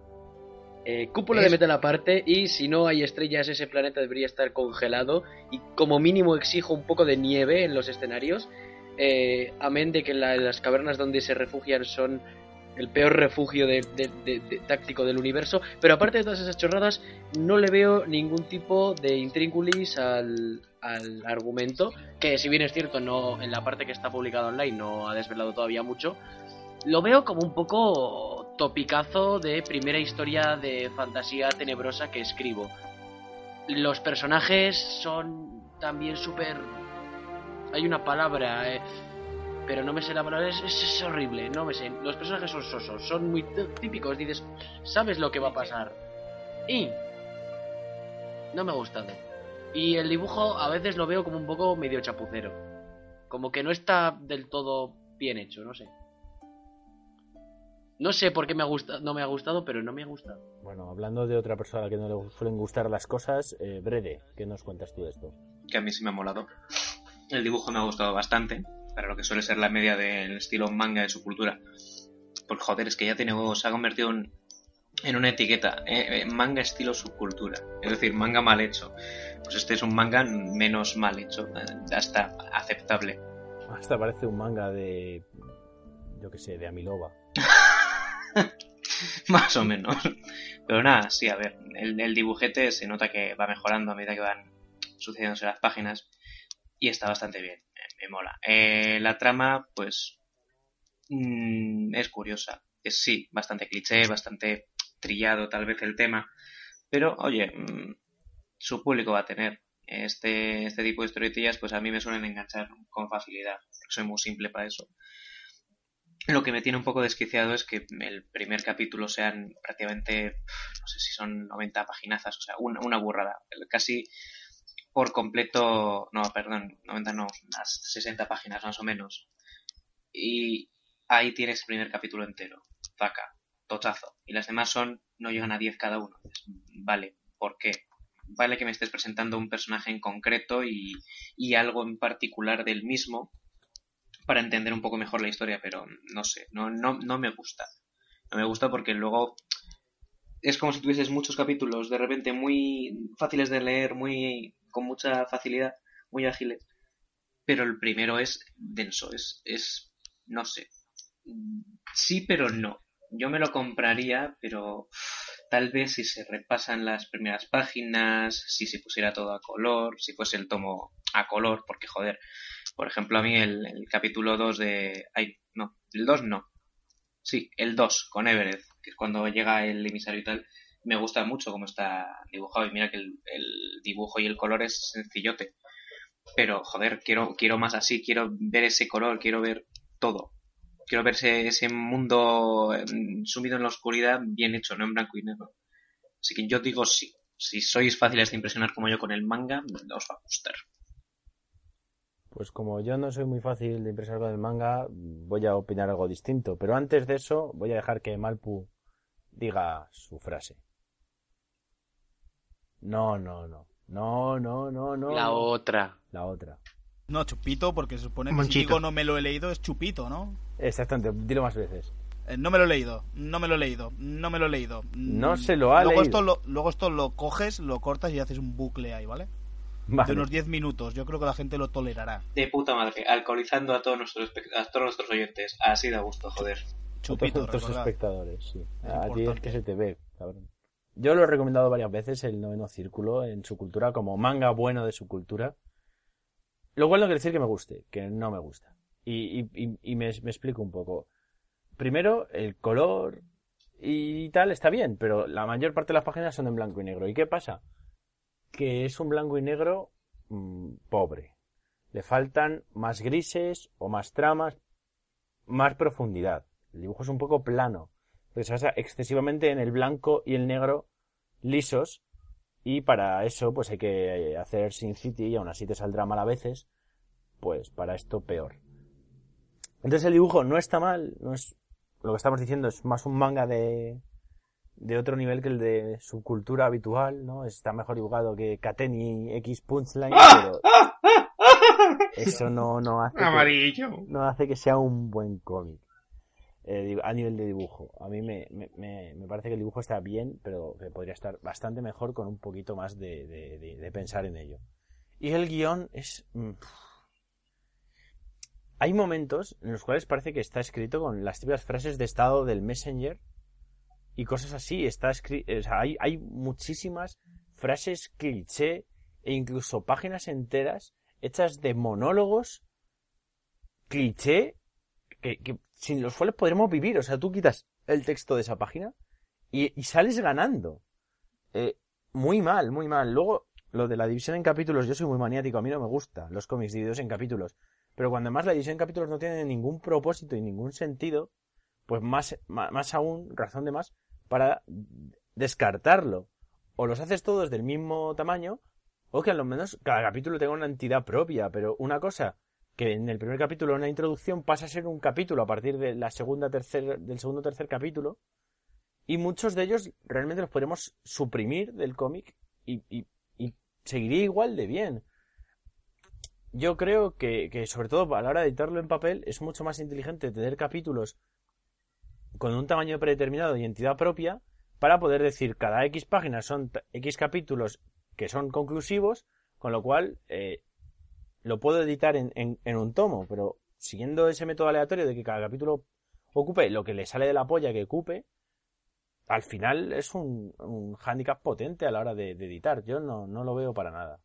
Speaker 3: Eh, cúpula
Speaker 4: Es-
Speaker 3: de metal aparte y si no hay estrellas ese planeta debería estar congelado y como mínimo exijo un poco de nieve en los escenarios. Eh, amén de que la- las cavernas donde se refugian son el peor refugio de, de- de- de- táctico del universo. Pero aparte de todas esas chorradas, no le veo ningún tipo de intríngulis al, al argumento. Que si bien es cierto, no en la parte que está publicada online no ha desvelado todavía mucho. Lo veo como un poco topicazo de primera historia de fantasía tenebrosa que escribo. Los personajes son también súper hay una palabra, eh, pero no me sé la palabra, es, es- horrible, no me sé. Los personajes son sosos, son muy típicos, dices, sabes lo que va a pasar. Y no me ha gustado. Y el dibujo a veces lo veo como un poco medio chapucero. Como que no está del todo bien hecho, no sé. No sé por qué me ha gustado, no me ha gustado, pero no me ha gustado.
Speaker 1: Bueno, hablando de otra persona a la que no le suelen gustar las cosas, eh, Brede, ¿qué nos cuentas tú de esto?
Speaker 2: que a mí sí me ha molado. El dibujo me ha gustado bastante, para lo que suele ser la media del estilo manga de su cultura. Porque joder, es que ya tiene se ha convertido en, en una etiqueta, eh, eh, manga estilo subcultura, es decir, manga mal hecho. Pues este es un manga menos mal hecho, ya está aceptable.
Speaker 1: Hasta parece un manga de. Yo qué sé, de Amilova.
Speaker 2: Más o menos. Pero nada, sí, a ver, el, el dibujete se nota que va mejorando a medida que van sucediéndose las páginas y está bastante bien, me, mola. Eh, la trama, pues, mm, es curiosa. Es sí, bastante cliché, bastante trillado tal vez el tema, pero oye, mm, su público va a tener. Este, este tipo de historietillas, pues a mí me suelen enganchar con facilidad, soy muy simple para eso. Lo que me tiene un poco desquiciado es que el primer capítulo sean prácticamente, no sé si son 90 paginazas, o sea, una, una burrada. Casi por completo, no, perdón, 90 no, unas 60 páginas más o menos. Y ahí tienes el primer capítulo entero. Zaca, tochazo. Y las demás son, no llegan a 10 cada uno. Vale, ¿por qué? Vale que me estés presentando un personaje en concreto y, y algo en particular del mismo, para entender un poco mejor la historia, pero no sé, no, no, no me gusta. No me gusta porque luego es como si tuvieses muchos capítulos de repente muy fáciles de leer, muy con mucha facilidad, muy ágiles, pero el primero es denso, es, es no sé, sí pero no. Yo me lo compraría, pero tal vez si se repasan las primeras páginas, si se pusiera todo a color, si fuese el tomo a color, porque joder, por ejemplo, a mí el, el capítulo 2 de... Ay, no, el 2 no. Sí, el 2 con Everett, que es cuando llega el emisario y tal, me gusta mucho cómo está dibujado. Y mira que el, dibujo y el color es sencillote. Pero, joder, quiero, quiero más así, quiero ver ese color, quiero ver todo. Quiero ver ese, ese mundo mm, sumido en la oscuridad bien hecho, no en blanco y negro. Así que yo digo sí. Si sois fáciles de impresionar como yo con el manga, os va a gustar.
Speaker 1: Pues como yo no soy muy fácil de impresionar con el manga, voy a opinar algo distinto. Pero antes de eso, voy a dejar que Malpu diga su frase. No, no, no. No, no, no, no.
Speaker 3: La otra.
Speaker 1: La otra.
Speaker 5: No, Chupito, porque se supone que si digo no me lo he leído es Chupito, ¿no?
Speaker 1: Exactamente, dilo más veces.
Speaker 5: Eh, no me lo he leído, no me lo he leído, no me lo he leído.
Speaker 1: No
Speaker 5: Mm,
Speaker 1: se lo ha
Speaker 5: luego
Speaker 1: leído.
Speaker 5: Esto lo, luego esto lo coges, lo cortas y haces un bucle ahí, ¿vale? De unos 10 minutos. Yo creo que la gente lo tolerará.
Speaker 2: De puta madre, alcoholizando a todos nuestros, a todos nuestros oyentes. Así da gusto, joder.
Speaker 5: Chupito,
Speaker 1: otros espectadores, sí.
Speaker 5: Es
Speaker 1: a ti es que se te ve, cabrón. Yo lo he recomendado varias veces, el noveno círculo, en su cultura, como manga bueno de su cultura. Lo cual no quiere decir que me guste, que no me gusta. Y, y- y- y me, me explico un poco. Primero, el color y tal está bien, pero la mayor parte de las páginas son en blanco y negro. ¿Y qué pasa? Que es un blanco y negro mm, pobre. Le faltan más grises o más tramas, más profundidad. El dibujo es un poco plano, se basa excesivamente en el blanco y el negro lisos, y para eso pues hay que hacer Sin City y aún así te saldrá mal a veces, pues para esto peor. Entonces el dibujo no está mal, no es lo que estamos diciendo es más un manga de de otro nivel que el de su cultura habitual, ¿no? Está mejor dibujado que Kateni X Punchline, pero eso no no hace que-
Speaker 2: Amarillo.
Speaker 1: no hace que sea un buen cómic eh, a nivel de dibujo. A mí me, me, me- parece que el dibujo está bien, pero que podría estar bastante mejor con un poquito más de, de- de- de pensar en ello. Y el guion es... mm, Hay momentos en los cuales parece que está escrito con las típicas frases de estado del Messenger y cosas así. Está escri- o sea, hay, hay muchísimas frases cliché e incluso páginas enteras hechas de monólogos cliché que, sin los cuales podremos vivir. O sea, tú quitas el texto de esa página y, sales ganando. Eh, muy mal, muy mal. Luego, lo de la división en capítulos, yo soy muy maniático, a mí no me gusta los cómics divididos en capítulos. Pero cuando además la división en capítulos no tiene ningún propósito y ningún sentido, pues más, más, más aún, razón de más, para descartarlo. O los haces todos del mismo tamaño, o que al menos cada capítulo tenga una entidad propia. Pero una cosa que en el primer capítulo, una introducción, pasa a ser un capítulo a partir de la segunda, tercer, del segundo tercer capítulo. Y muchos de ellos realmente los podemos suprimir del cómic y, y, y seguiría igual de bien. Yo creo que, que, sobre todo a la hora de editarlo en papel, es mucho más inteligente tener capítulos con un tamaño predeterminado y entidad propia para poder decir cada X páginas son X capítulos que son conclusivos, con lo cual eh, lo puedo editar en, en, un tomo, pero siguiendo ese método aleatorio de que cada capítulo ocupe lo que le sale de la polla que ocupe, al final es un, un hándicap potente a la hora de, de editar. Yo no, no, lo veo para nada.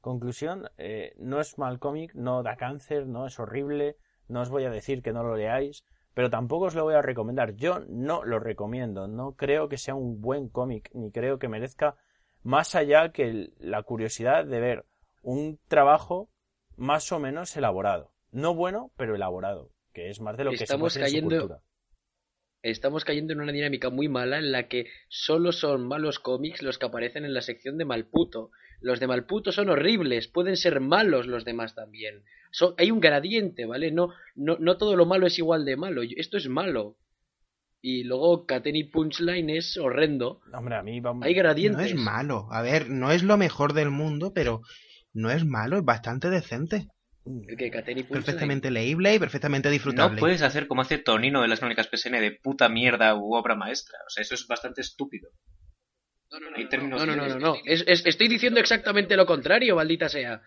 Speaker 1: Conclusión, eh, no es mal cómic, no da cáncer, no es horrible, no os voy a decir que no lo leáis, pero tampoco os lo voy a recomendar. Yo no lo recomiendo, no creo que sea un buen cómic, ni creo que merezca más allá que la curiosidad de ver un trabajo más o menos elaborado. No bueno, pero elaborado, que es más de lo
Speaker 3: Estamos
Speaker 1: que
Speaker 3: se cayendo...
Speaker 1: en su cultura.
Speaker 3: Estamos cayendo en una dinámica muy mala en la que solo son malos cómics los que aparecen en la sección de Malputo. Los de Malputo son horribles, pueden ser malos los demás también. So, hay un gradiente, ¿vale? No, no, no todo lo malo es igual de malo. Esto es malo. Y luego Kateni Punchline es horrendo.
Speaker 1: Hombre, a mí vamos...
Speaker 3: Hay gradientes.
Speaker 4: No es malo. A ver, no es lo mejor del mundo, pero no es malo, es bastante decente.
Speaker 3: El que Kateni Punchline.
Speaker 4: Perfectamente leíble y perfectamente disfrutable.
Speaker 2: No puedes hacer como hace Tonino de las crónicas PSN de puta mierda u obra maestra. O sea, eso es bastante estúpido.
Speaker 3: No, no, no. No, no, no, no, no. Es, es, estoy diciendo exactamente lo contrario, maldita sea.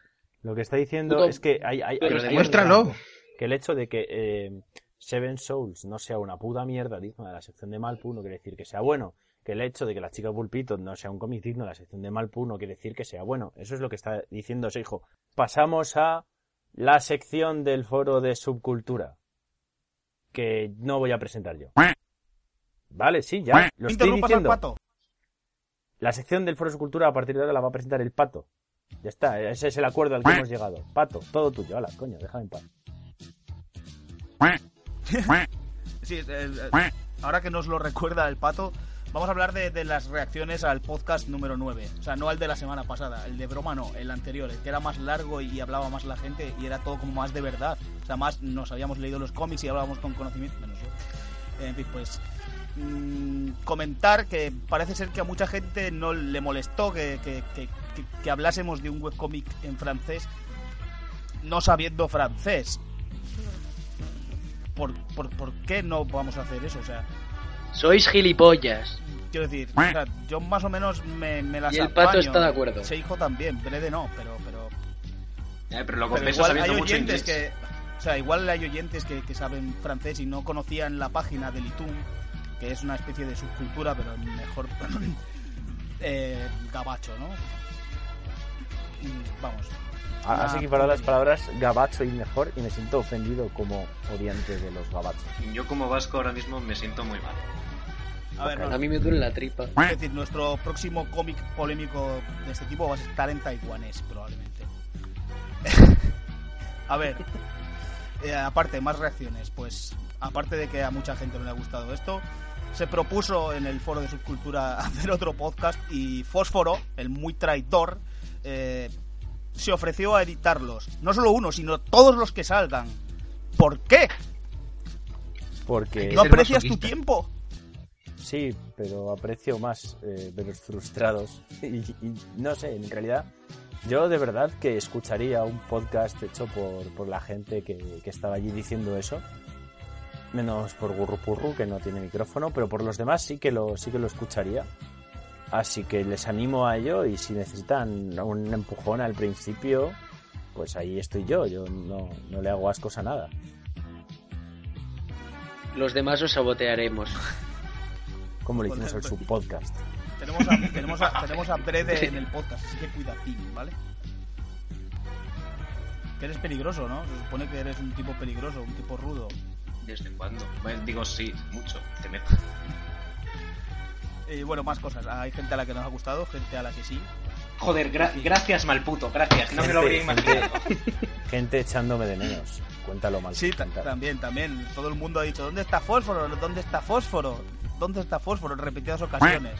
Speaker 1: Lo que está diciendo Puto... es que hay, hay,
Speaker 4: Pero hay demuéstralo.
Speaker 1: Que el hecho de que eh, Seven Souls no sea una puta mierda digna de la sección de Malpu no quiere decir que sea bueno. Que el hecho de que la chica Pulpito no sea un cómic digno de la sección de Malpu no quiere decir que sea bueno. Eso es lo que está diciendo ese hijo. Pasamos a la sección del foro de subcultura. Que no voy a presentar yo. Vale, sí, ya. Lo estoy diciendo.
Speaker 5: Pato.
Speaker 1: La sección del foro de subcultura a partir de ahora la va a presentar el pato. Ya está, ese es el acuerdo al que hemos llegado. Pato, todo tuyo, hala, coño, déjame en paz.
Speaker 5: sí, el, ahora que nos lo recuerda el pato, vamos a hablar de, de, las reacciones al podcast número 9. O sea, no al de la semana pasada, el de broma no, el anterior, el que era más largo y hablaba más la gente y era todo como más de verdad. O sea, más nos habíamos leído los cómics y hablábamos con conocimiento, menos yo. En fin, pues mmm, comentar que parece ser que a mucha gente no le molestó que, que, que, que hablásemos de un webcómic en francés no sabiendo francés. ¿Por, por, ¿Por qué no vamos a hacer eso? O sea,
Speaker 3: sois gilipollas.
Speaker 5: Quiero decir, o sea, yo más o menos me, me las
Speaker 3: Y el pato apaño. está de acuerdo.
Speaker 5: Ese hijo también, Brede no, pero. Pero,
Speaker 2: eh, pero lo
Speaker 5: pero igual hay oyentes que. O sea, igual hay oyentes que, que, saben francés y no conocían la página del Itum, que es una especie de subcultura, pero mejor. eh, gabacho, ¿no? Vamos.
Speaker 1: Has equiparado las palabras gabacho y mejor y me siento ofendido como odiante de los gabachos.
Speaker 2: Yo como vasco ahora mismo me siento muy mal.
Speaker 3: A, ver, no, a mí me duele la tripa.
Speaker 5: Es decir, nuestro próximo cómic polémico de este tipo va a estar en taiwanés, probablemente. a ver, eh, aparte, más reacciones. Pues, aparte de que a mucha gente no le ha gustado esto, se propuso en el foro de subcultura hacer otro podcast y Fósforo, el muy traidor, eh, se ofreció a editarlos. No solo uno, sino todos los que salgan. ¿Por qué?
Speaker 1: Porque...
Speaker 5: ¿No aprecias tu tiempo?
Speaker 1: Sí, pero aprecio más eh, ver frustrados. Y, y, no sé, en realidad, yo de verdad que escucharía un podcast hecho por, por la gente que, que, estaba allí diciendo eso. Menos por Gurrupurru, que no tiene micrófono, pero por los demás sí que lo, sí que lo escucharía. Así que les animo a ello y si necesitan un empujón al principio, pues ahí estoy yo. Yo no, no le hago ascos a nada.
Speaker 3: Los demás os sabotearemos.
Speaker 1: Como le hicimos al subpodcast.
Speaker 5: Tenemos a, tenemos, a, tenemos a Brede en el podcast, así que cuidadín, ¿vale? Que eres peligroso, ¿no? Se supone que eres un tipo peligroso, un tipo rudo.
Speaker 2: ¿Desde cuándo? Bueno, digo sí, mucho, te meto.
Speaker 5: Y bueno, más cosas. Hay gente a la que nos ha gustado, gente a la que sí.
Speaker 2: Joder, gra- gracias malputo, gracias. No me lo habría imaginado.
Speaker 1: gente echándome de menos. Cuéntalo mal.
Speaker 5: Sí, ta- también, también. Todo el mundo ha dicho, ¿dónde está Fósforo? ¿Dónde está Fósforo? ¿Dónde está Fósforo? En repetidas ocasiones.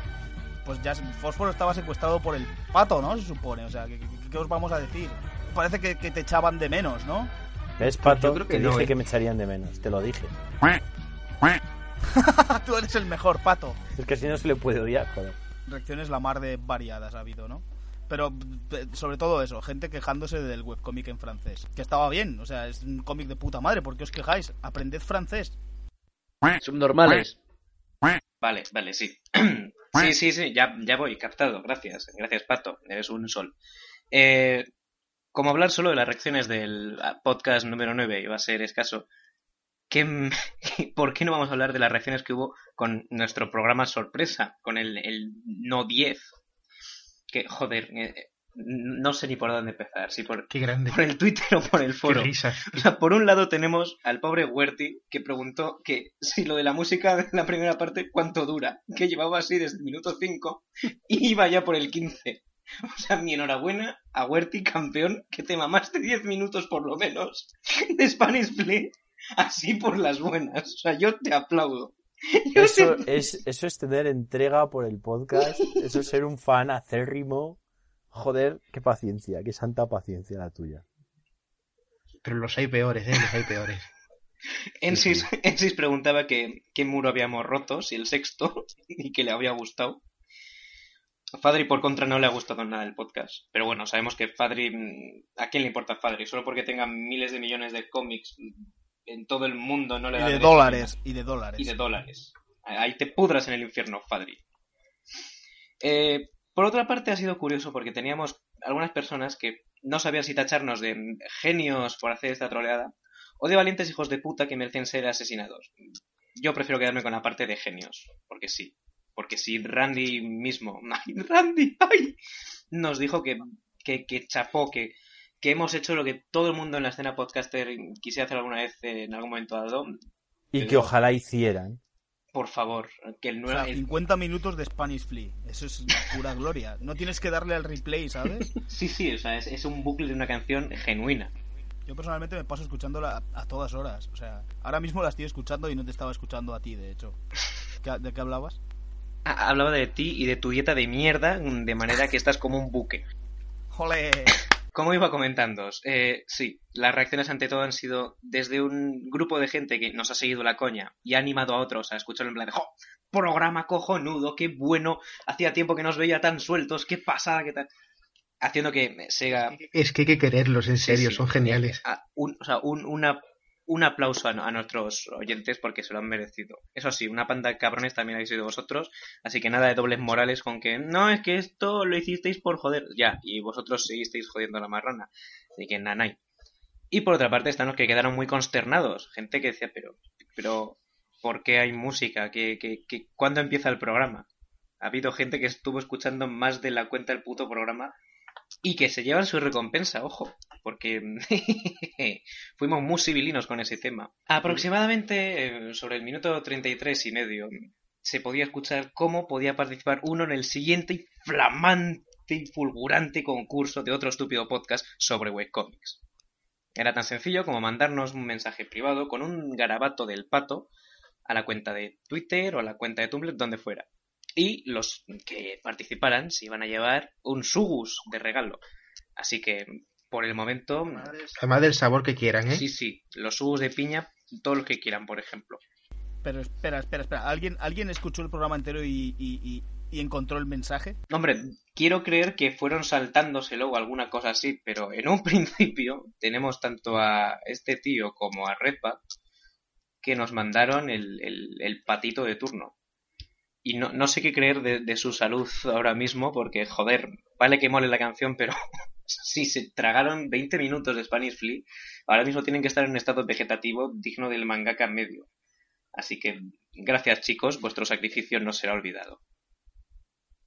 Speaker 5: Pues ya Fósforo estaba secuestrado por el pato, ¿no? Se supone. O sea, ¿qué, qué- qué os vamos a decir? Parece que, que te echaban de menos, ¿no?
Speaker 1: ¿Ves, Pato?
Speaker 4: Yo creo que
Speaker 1: te
Speaker 4: no,
Speaker 1: dije
Speaker 4: ¿eh?
Speaker 1: que me echarían de menos. Te lo dije.
Speaker 5: Tú eres el mejor, pato.
Speaker 1: Es que si no se le puede odiar, joder.
Speaker 5: Reacciones la mar de variadas ha habido, ¿no? Pero sobre todo eso, gente quejándose del webcómic en francés. Que estaba bien, o sea, es un cómic de puta madre, ¿por qué os quejáis? Aprended francés.
Speaker 3: Subnormales.
Speaker 2: Vale, vale, sí. Sí, sí, sí, ya, ya voy, captado. Gracias, gracias, Pato. Eres un sol. Eh, como hablar solo de las reacciones del ah, podcast número 9 iba a ser escaso, ¿qué, ¿por qué no vamos a hablar de las reacciones que hubo con nuestro programa sorpresa, con el, el no 10? Que, joder, eh, no sé ni por dónde empezar, si por,
Speaker 4: Qué grande.
Speaker 2: por el Twitter o por el
Speaker 4: Qué
Speaker 2: foro.
Speaker 4: risa.
Speaker 2: O sea, por un lado tenemos al pobre Huerti que preguntó que si lo de la música de la primera parte, ¿cuánto dura? Que llevaba así desde el minuto 5 y iba ya por el 15. O sea, mi enhorabuena a Huerti, campeón, que te mamaste 10 minutos por lo menos de Spanish Play, así por las buenas. O sea, yo te aplaudo. Yo
Speaker 1: Eso
Speaker 2: te-
Speaker 1: es, eso es tener entrega por el podcast. Eso es ser un fan acérrimo. Joder, qué paciencia, qué santa paciencia la tuya.
Speaker 4: Pero los hay peores, ¿eh? Los hay peores.
Speaker 2: Ensis, Ensis preguntaba que qué muro habíamos roto, si el sexto, y que le había gustado. Fadri, por contra, no le ha gustado nada el podcast. Pero bueno, sabemos que Fadri. mm, ¿A quién le importa Fadri? Solo porque tenga miles de millones de cómics mm, en todo el mundo no le
Speaker 5: Y
Speaker 2: da
Speaker 5: de
Speaker 2: derecho
Speaker 5: dólares, y de dólares.
Speaker 2: y de dólares. Ahí te pudras en el infierno, Fadri. Eh, por otra parte, ha sido curioso porque teníamos algunas personas que no sabían si tacharnos de genios por hacer esta troleada o de valientes hijos de puta que merecen ser asesinados. Yo prefiero quedarme con la parte de genios, porque sí. Porque si Randy mismo, ¡ay, Randy! ¡ay! nos dijo que, que, que chapó, que, que hemos hecho lo que todo el mundo en la escena podcaster quisiera hacer alguna vez en algún momento dado,
Speaker 1: Y
Speaker 2: Pero-
Speaker 1: que ojalá hicieran.
Speaker 2: por favor, que el
Speaker 5: O
Speaker 2: nuevo...
Speaker 5: sea, 50 minutos de Spanish Flea. Eso es pura gloria. No tienes que darle al replay, ¿sabes?
Speaker 2: Sí, sí, o sea, es, es un bucle de una canción genuina.
Speaker 5: Yo personalmente me paso escuchándola a, a todas horas. O sea, ahora mismo la estoy escuchando y no te estaba escuchando a ti, de hecho. ¿Qué- ¿De qué hablabas?
Speaker 2: Ha- Hablaba de ti y de tu dieta de mierda, de manera que estás como un buque.
Speaker 5: ¡Jole!
Speaker 2: Como iba comentando, eh, sí, las reacciones ante todo han sido desde un grupo de gente que nos ha seguido la coña y ha animado a otros a escucharlo en plan de ¡Jo! Programa cojonudo, qué bueno, hacía tiempo que nos veía tan sueltos, qué pasada, qué tal. Haciendo que Sega
Speaker 4: Es que hay que quererlos, en serio,
Speaker 2: sí.
Speaker 4: son geniales.
Speaker 2: un, o sea, un, una- un aplauso a, nuestros oyentes porque se lo han merecido. Eso sí, una panda de cabrones también habéis sido vosotros, así que nada de dobles morales con que no, es que esto lo hicisteis por joder, ya, y vosotros seguisteis jodiendo a la marrana. Así que nanay. Y por otra parte están los que quedaron muy consternados, gente que decía, pero, pero, ¿por qué hay música? ¿Qué, qué, qué- cuándo empieza el programa? Ha habido gente que estuvo escuchando más de la cuenta del puto programa y que se llevan su recompensa, ojo, porque fuimos muy civilinos con ese tema. Aproximadamente eh, sobre el minuto 33 y medio se podía escuchar cómo podía participar uno en el siguiente y flamante y fulgurante concurso de otro estúpido podcast sobre webcomics. Era tan sencillo como mandarnos un mensaje privado con un garabato del pato a la cuenta de Twitter o a la cuenta de Tumblr, donde fuera. Y los que participaran se iban a llevar un sugus de regalo. Así que, por el momento,
Speaker 4: Además del sabor que quieran, ¿eh?
Speaker 2: sí, sí, los sugus de piña, todos los que quieran, por ejemplo.
Speaker 5: Pero espera, espera, espera. ¿Alguien, ¿alguien escuchó el programa entero y, y- y- y encontró el mensaje?
Speaker 2: Hombre, quiero creer que fueron saltándoselo o alguna cosa así, pero en un principio tenemos tanto a este tío como a Redback que nos mandaron el, el- el patito de turno. Y no, no sé qué creer de, de su salud ahora mismo, porque, joder, vale que mole la canción, pero si se tragaron 20 minutos de Spanish Flea, ahora mismo tienen que estar en un estado vegetativo digno del mangaka medio. Así que, gracias chicos, vuestro sacrificio no será olvidado.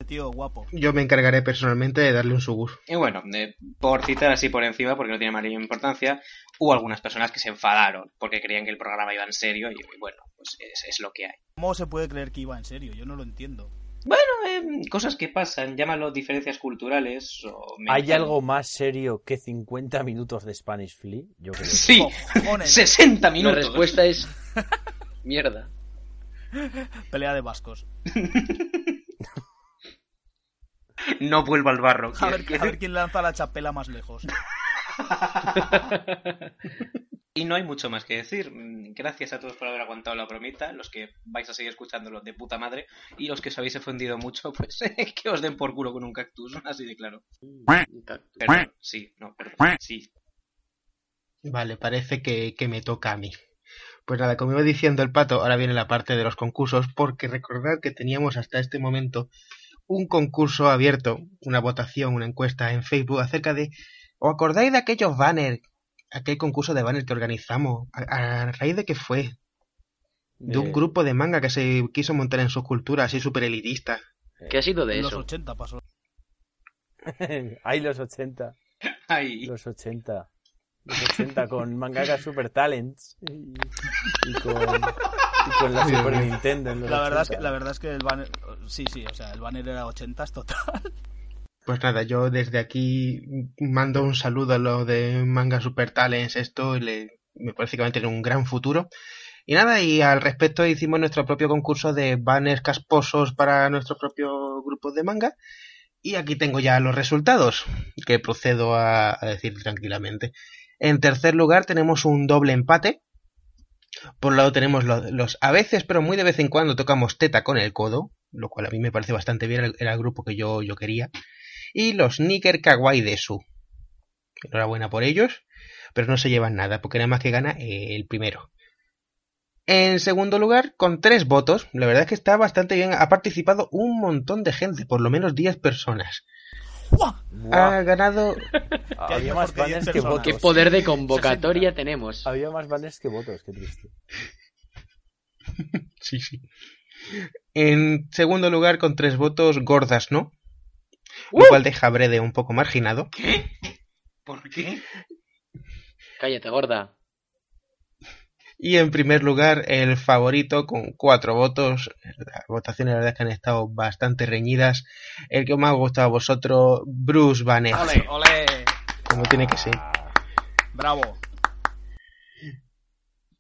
Speaker 5: Tío, guapo.
Speaker 4: Yo me encargaré personalmente de darle un sugus.
Speaker 2: Y bueno, eh, por citar así por encima, porque no tiene mayor importancia, hubo algunas personas que se enfadaron porque creían que el programa iba en serio y, y bueno, pues es, es lo que hay.
Speaker 5: ¿Cómo se puede creer que iba en serio? Yo no lo entiendo.
Speaker 2: Bueno, eh, cosas que pasan, llámalo diferencias culturales o... me
Speaker 1: ¿Hay algo más serio que 50 minutos de Spanish Flea? Yo creo.
Speaker 2: Sí,
Speaker 5: Cojones.
Speaker 2: 60
Speaker 3: La
Speaker 2: minutos.
Speaker 3: respuesta es mierda.
Speaker 5: Pelea de vascos.
Speaker 2: No vuelvo al barro.
Speaker 5: A ver, a ver quién lanza la chapela más lejos.
Speaker 2: Y no hay mucho más que decir. Gracias a todos por haber aguantado la bromita, los que vais a seguir escuchándolo de puta madre, y los que os habéis ofendido mucho, pues que os den por culo con un cactus, así de claro. Perdón, sí, no, perdón, sí.
Speaker 4: Vale, parece que, que me toca a mí. Pues nada, como iba diciendo el pato, ahora viene la parte de los concursos, porque recordad que teníamos hasta este momento un concurso abierto, una votación, una encuesta en Facebook acerca de ¿Os acordáis de aquellos banners? Aquel concurso de banners que organizamos. ¿A, a raíz de qué fue? De un
Speaker 1: Eh,
Speaker 4: grupo de manga que se quiso montar en subcultura así súper elitista.
Speaker 3: ¿Qué ha sido de
Speaker 5: En los
Speaker 3: eso?
Speaker 5: 80 pasó.
Speaker 1: Hay los 80.
Speaker 2: Ay,
Speaker 1: Los 80. Los 80 con mangaka Super Talents. Y, y con, y con la Super. Nintendo. en los
Speaker 5: La verdad, es que,
Speaker 1: 80.
Speaker 5: la verdad es que el banner. Sí, sí, o sea, el banner era 80 total.
Speaker 4: Pues nada, yo desde aquí mando un saludo a los de Manga Super Talents, esto le, me parece que va a tener un gran futuro. Y nada, y al respecto hicimos nuestro propio concurso de banners casposos para nuestro propio grupo de manga. Y aquí tengo ya los resultados, que procedo a, a decir tranquilamente. En tercer lugar tenemos un doble empate. Por un lado tenemos los, a veces, pero muy de vez en cuando tocamos teta con el codo, lo cual a mí me parece bastante bien, era el- grupo que yo, yo quería y los Nicker Kawaii de Su. Enhorabuena por ellos, pero no se llevan nada, porque nada más que gana el primero. En segundo lugar, con tres votos, la verdad es que está bastante bien, ha participado un montón de gente, por lo menos 10 personas. Ha ganado,
Speaker 1: había más
Speaker 5: que 10
Speaker 1: banners que votos.
Speaker 3: ¿Qué poder de convocatoria tenemos?
Speaker 1: Había más banners que votos, qué triste.
Speaker 4: sí, sí. En segundo lugar, con tres votos, Gordas, ¿no? Lo cual deja a Brede un poco marginado.
Speaker 2: ¿qué? ¿Por qué?
Speaker 3: Cállate, gorda.
Speaker 4: Y en primer lugar, el favorito con cuatro votos. Las votaciones, la verdad, es que han estado bastante reñidas. El que más ha gustado a vosotros, Bruce Banner.
Speaker 5: ¡Ole! ¡Ole!
Speaker 4: Como tiene que ser.
Speaker 5: ¡Bravo!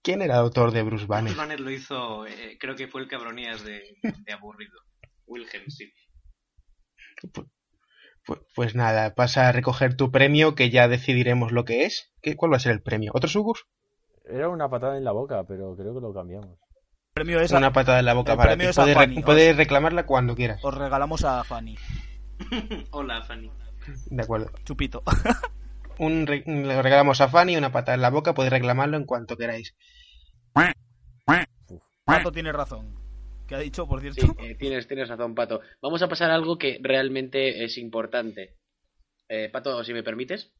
Speaker 4: ¿Quién era el autor de Bruce Banner?
Speaker 2: Bruce Banner lo hizo, eh, creo que fue el cabronías de, de aburrido. Wilhelm, sí.
Speaker 4: Pu- Pues nada, pasa a recoger tu premio, que ya decidiremos lo que es. ¿Qué, ¿Cuál va a ser el premio? ¿Otro Sugus?
Speaker 1: Era una patada en la boca, pero creo que lo cambiamos.
Speaker 5: El premio es.
Speaker 4: Una patada en la boca
Speaker 5: el
Speaker 4: para
Speaker 5: premio
Speaker 4: ti.
Speaker 5: es a
Speaker 4: Puedes,
Speaker 5: Fanny,
Speaker 4: re- puedes reclamarla cuando quieras.
Speaker 5: Os regalamos a Fanny.
Speaker 2: Hola, Fanny.
Speaker 4: De acuerdo.
Speaker 5: Chupito.
Speaker 4: Un re- le regalamos a Fanny una patada en la boca, podéis reclamarlo en cuanto queráis.
Speaker 5: Pato tiene razón. ¿Qué ha dicho, por cierto?
Speaker 3: Sí, eh, tienes, tienes razón, Pato. Vamos a pasar a algo que realmente es importante. Eh, Pato, si me permites.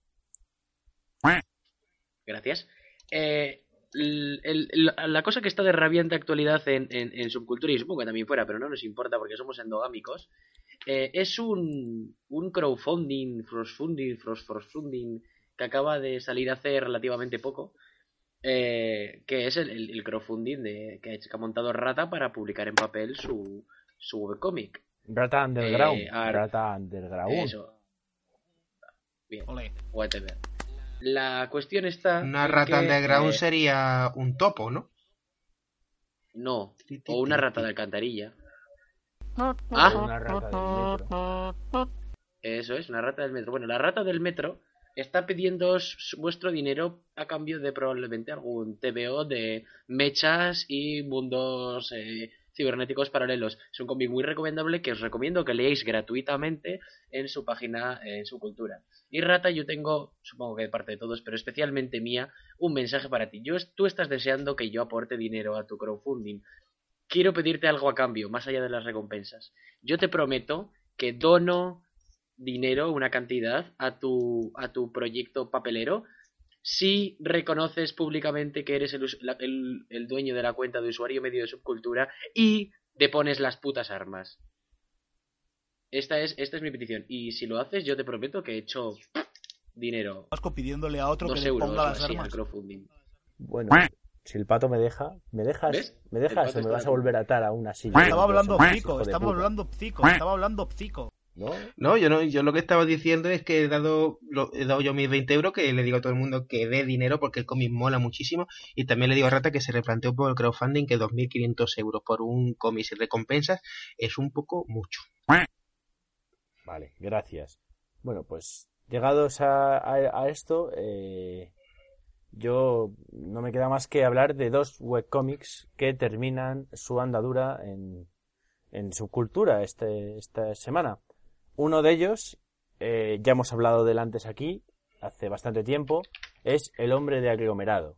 Speaker 3: Gracias. Eh, el- el- la- cosa que está de rabiante actualidad en, en- en subcultura y supongo que también fuera, pero no nos importa porque somos endogámicos, eh, es un, un crowdfunding, crowdfunding, crowdfunding que acaba de salir hace relativamente poco, eh, que es el, el- el crowdfunding de, que, ha hecho- que ha montado Rata para publicar en papel su, su webcomic.
Speaker 1: Rata Underground.
Speaker 3: Eh, ar-
Speaker 1: Rata Underground.
Speaker 3: Eso. Bien,
Speaker 5: Ole.
Speaker 3: La cuestión está.
Speaker 4: Una rata
Speaker 3: que,
Speaker 4: underground
Speaker 3: eh,
Speaker 4: sería un topo, ¿no?
Speaker 3: No, o una rata de alcantarilla.
Speaker 1: O
Speaker 3: Ah,
Speaker 1: Una rata del metro.
Speaker 3: eso es, una rata del metro. Bueno, la rata del metro está pidiendo vuestro dinero a cambio de probablemente algún TVO de mechas y mundos eh, cibernéticos paralelos. Es un cómic muy recomendable que os recomiendo que leáis gratuitamente en su página, en su cultura. Y Rata, yo tengo, supongo que de parte de todos, pero especialmente mía, un mensaje para ti. Yo, tú estás deseando que yo aporte dinero a tu crowdfunding. Quiero pedirte algo a cambio, más allá de las recompensas. Yo te prometo que dono dinero, una cantidad, a tu, a tu proyecto papelero si reconoces públicamente que eres el, el- el dueño de la cuenta de usuario medio de subcultura y depones las putas armas. Esta es, esta es mi petición. Y si lo haces, yo te prometo que echo dinero.
Speaker 5: Vasco pidiéndole a otro que
Speaker 3: Dos
Speaker 5: le
Speaker 3: euros
Speaker 5: ponga las
Speaker 3: así
Speaker 5: armas.
Speaker 3: crowdfunding.
Speaker 1: Bueno, Si el pato me deja, me dejas,
Speaker 3: ¿Ves?
Speaker 1: me dejas o me vas a volver a atar a una silla.
Speaker 5: Estaba hablando psico, estaba hablando psico, estaba hablando psico.
Speaker 1: ¿No?
Speaker 4: No, yo no, yo lo que estaba diciendo es que he dado, lo- he dado yo mis 20 euros, que le digo a todo el mundo que dé dinero porque el cómic mola muchísimo. Y también le digo a Rata que se replanteó por el crowdfunding que 2.500 euros por un cómic sin recompensas es un poco mucho.
Speaker 1: Vale, gracias. Bueno, pues llegados a, a- a esto, eh, yo no me queda más que hablar de dos webcomics que terminan su andadura en, en subcultura este, esta semana. Uno de ellos, eh, ya hemos hablado de él antes aquí, hace bastante tiempo, es El hombre de aglomerado.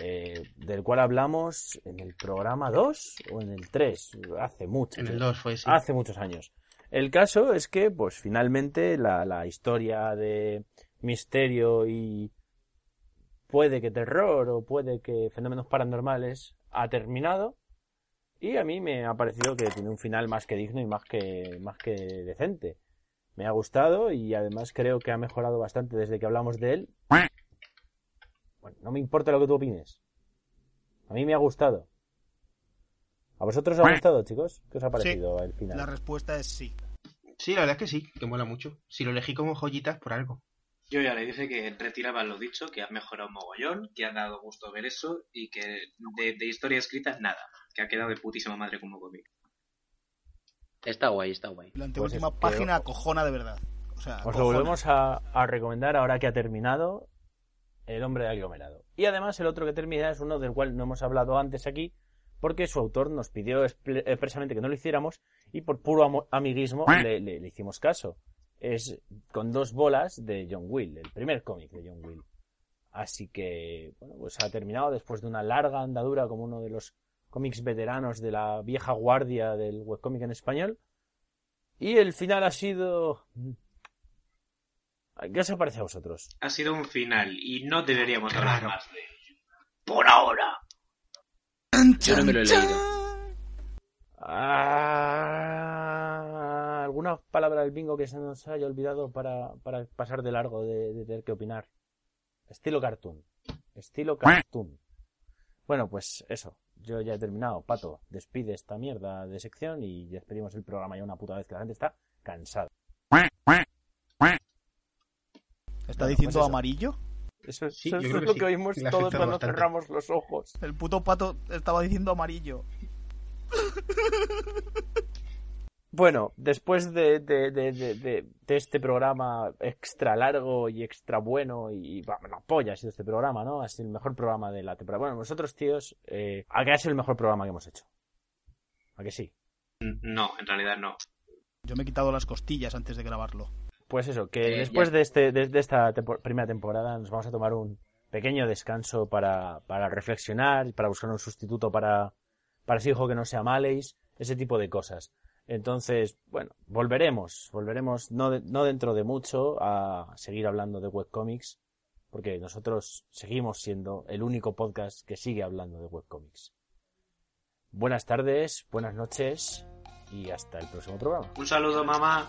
Speaker 1: eh, del cual hablamos en el programa 2 o en el 3, hace mucho.
Speaker 4: En el
Speaker 1: ya.
Speaker 4: 2 fue sí.
Speaker 1: Hace muchos años. El caso es que, pues finalmente, la, la historia de misterio y puede que terror o puede que fenómenos paranormales ha terminado. Y a mí me ha parecido que tiene un final más que digno y más que, más que decente. Me ha gustado y además creo que ha mejorado bastante desde que hablamos de él. Bueno, no me importa lo que tú opines. A mí me ha gustado. ¿A vosotros os ha gustado, chicos? ¿Qué os ha parecido el final?
Speaker 5: La respuesta es sí.
Speaker 4: Sí, la verdad es que sí, que mola mucho. Si lo elegí como joyitas, por algo.
Speaker 2: Yo ya le dije que retiraba lo dicho, que ha mejorado mogollón, que ha dado gusto ver eso y que de, de historia escrita nada, que ha quedado de putísima madre como cómic.
Speaker 3: Está guay, está guay.
Speaker 5: La
Speaker 1: Pues
Speaker 5: anteúltima página acojona de verdad. O sea,
Speaker 1: Os lo volvemos a, a recomendar ahora que ha terminado El hombre de aglomerado. Y además el otro que termina es uno del cual no hemos hablado antes aquí, porque su autor nos pidió expre- expresamente que no lo hiciéramos y por puro amo- amiguismo le, le- le hicimos caso. Es con dos bolas de John Will, el primer cómic de John Will. Así que, bueno, pues ha terminado después de una larga andadura como uno de los cómics veteranos de la vieja guardia del webcómic en español. Y el final ha sido... ¿Qué os parece a vosotros?
Speaker 2: Ha sido un final y no deberíamos hablar más de ello. Por ahora.
Speaker 3: Yo no me lo he leído.
Speaker 1: Ah, ¿Alguna palabra del bingo que se nos haya olvidado para, para pasar de largo de, de tener que opinar? Estilo cartoon. Estilo cartoon. Bueno, pues eso. Yo ya he terminado. Pato, despide esta mierda de sección y despedimos el programa ya una puta vez que la gente está cansada.
Speaker 5: ¿Está
Speaker 1: Bueno,
Speaker 5: diciendo
Speaker 1: pues eso.
Speaker 5: amarillo?
Speaker 1: Eso,
Speaker 4: Sí,
Speaker 1: eso es lo
Speaker 4: sí.
Speaker 1: que oímos todos cuando
Speaker 4: bastante.
Speaker 1: cerramos los ojos.
Speaker 5: El puto pato estaba diciendo amarillo.
Speaker 1: Bueno, después de, de, de, de, de- de este programa extra largo y extra bueno y, bueno, la polla ha sido este programa, ¿no? Ha sido el mejor programa de la temporada. Bueno, nosotros, tíos, eh, ¿a qué ha sido el mejor programa que hemos hecho? ¿A que sí?
Speaker 2: No, en realidad no.
Speaker 5: Yo me he quitado las costillas antes de grabarlo.
Speaker 1: Pues eso, que
Speaker 3: Eh,
Speaker 1: después
Speaker 3: ya.
Speaker 1: de, este, de, de esta tempo- primera temporada nos vamos a tomar un pequeño descanso para, para reflexionar, para buscar un sustituto para, para ese hijo que no sea Maleis, ese tipo de cosas. Entonces, bueno, volveremos, volveremos no, no dentro de mucho a seguir hablando de webcomics, porque nosotros seguimos siendo el único podcast que sigue hablando de webcomics. Buenas tardes, buenas noches y hasta el próximo programa.
Speaker 2: Un saludo, mamá.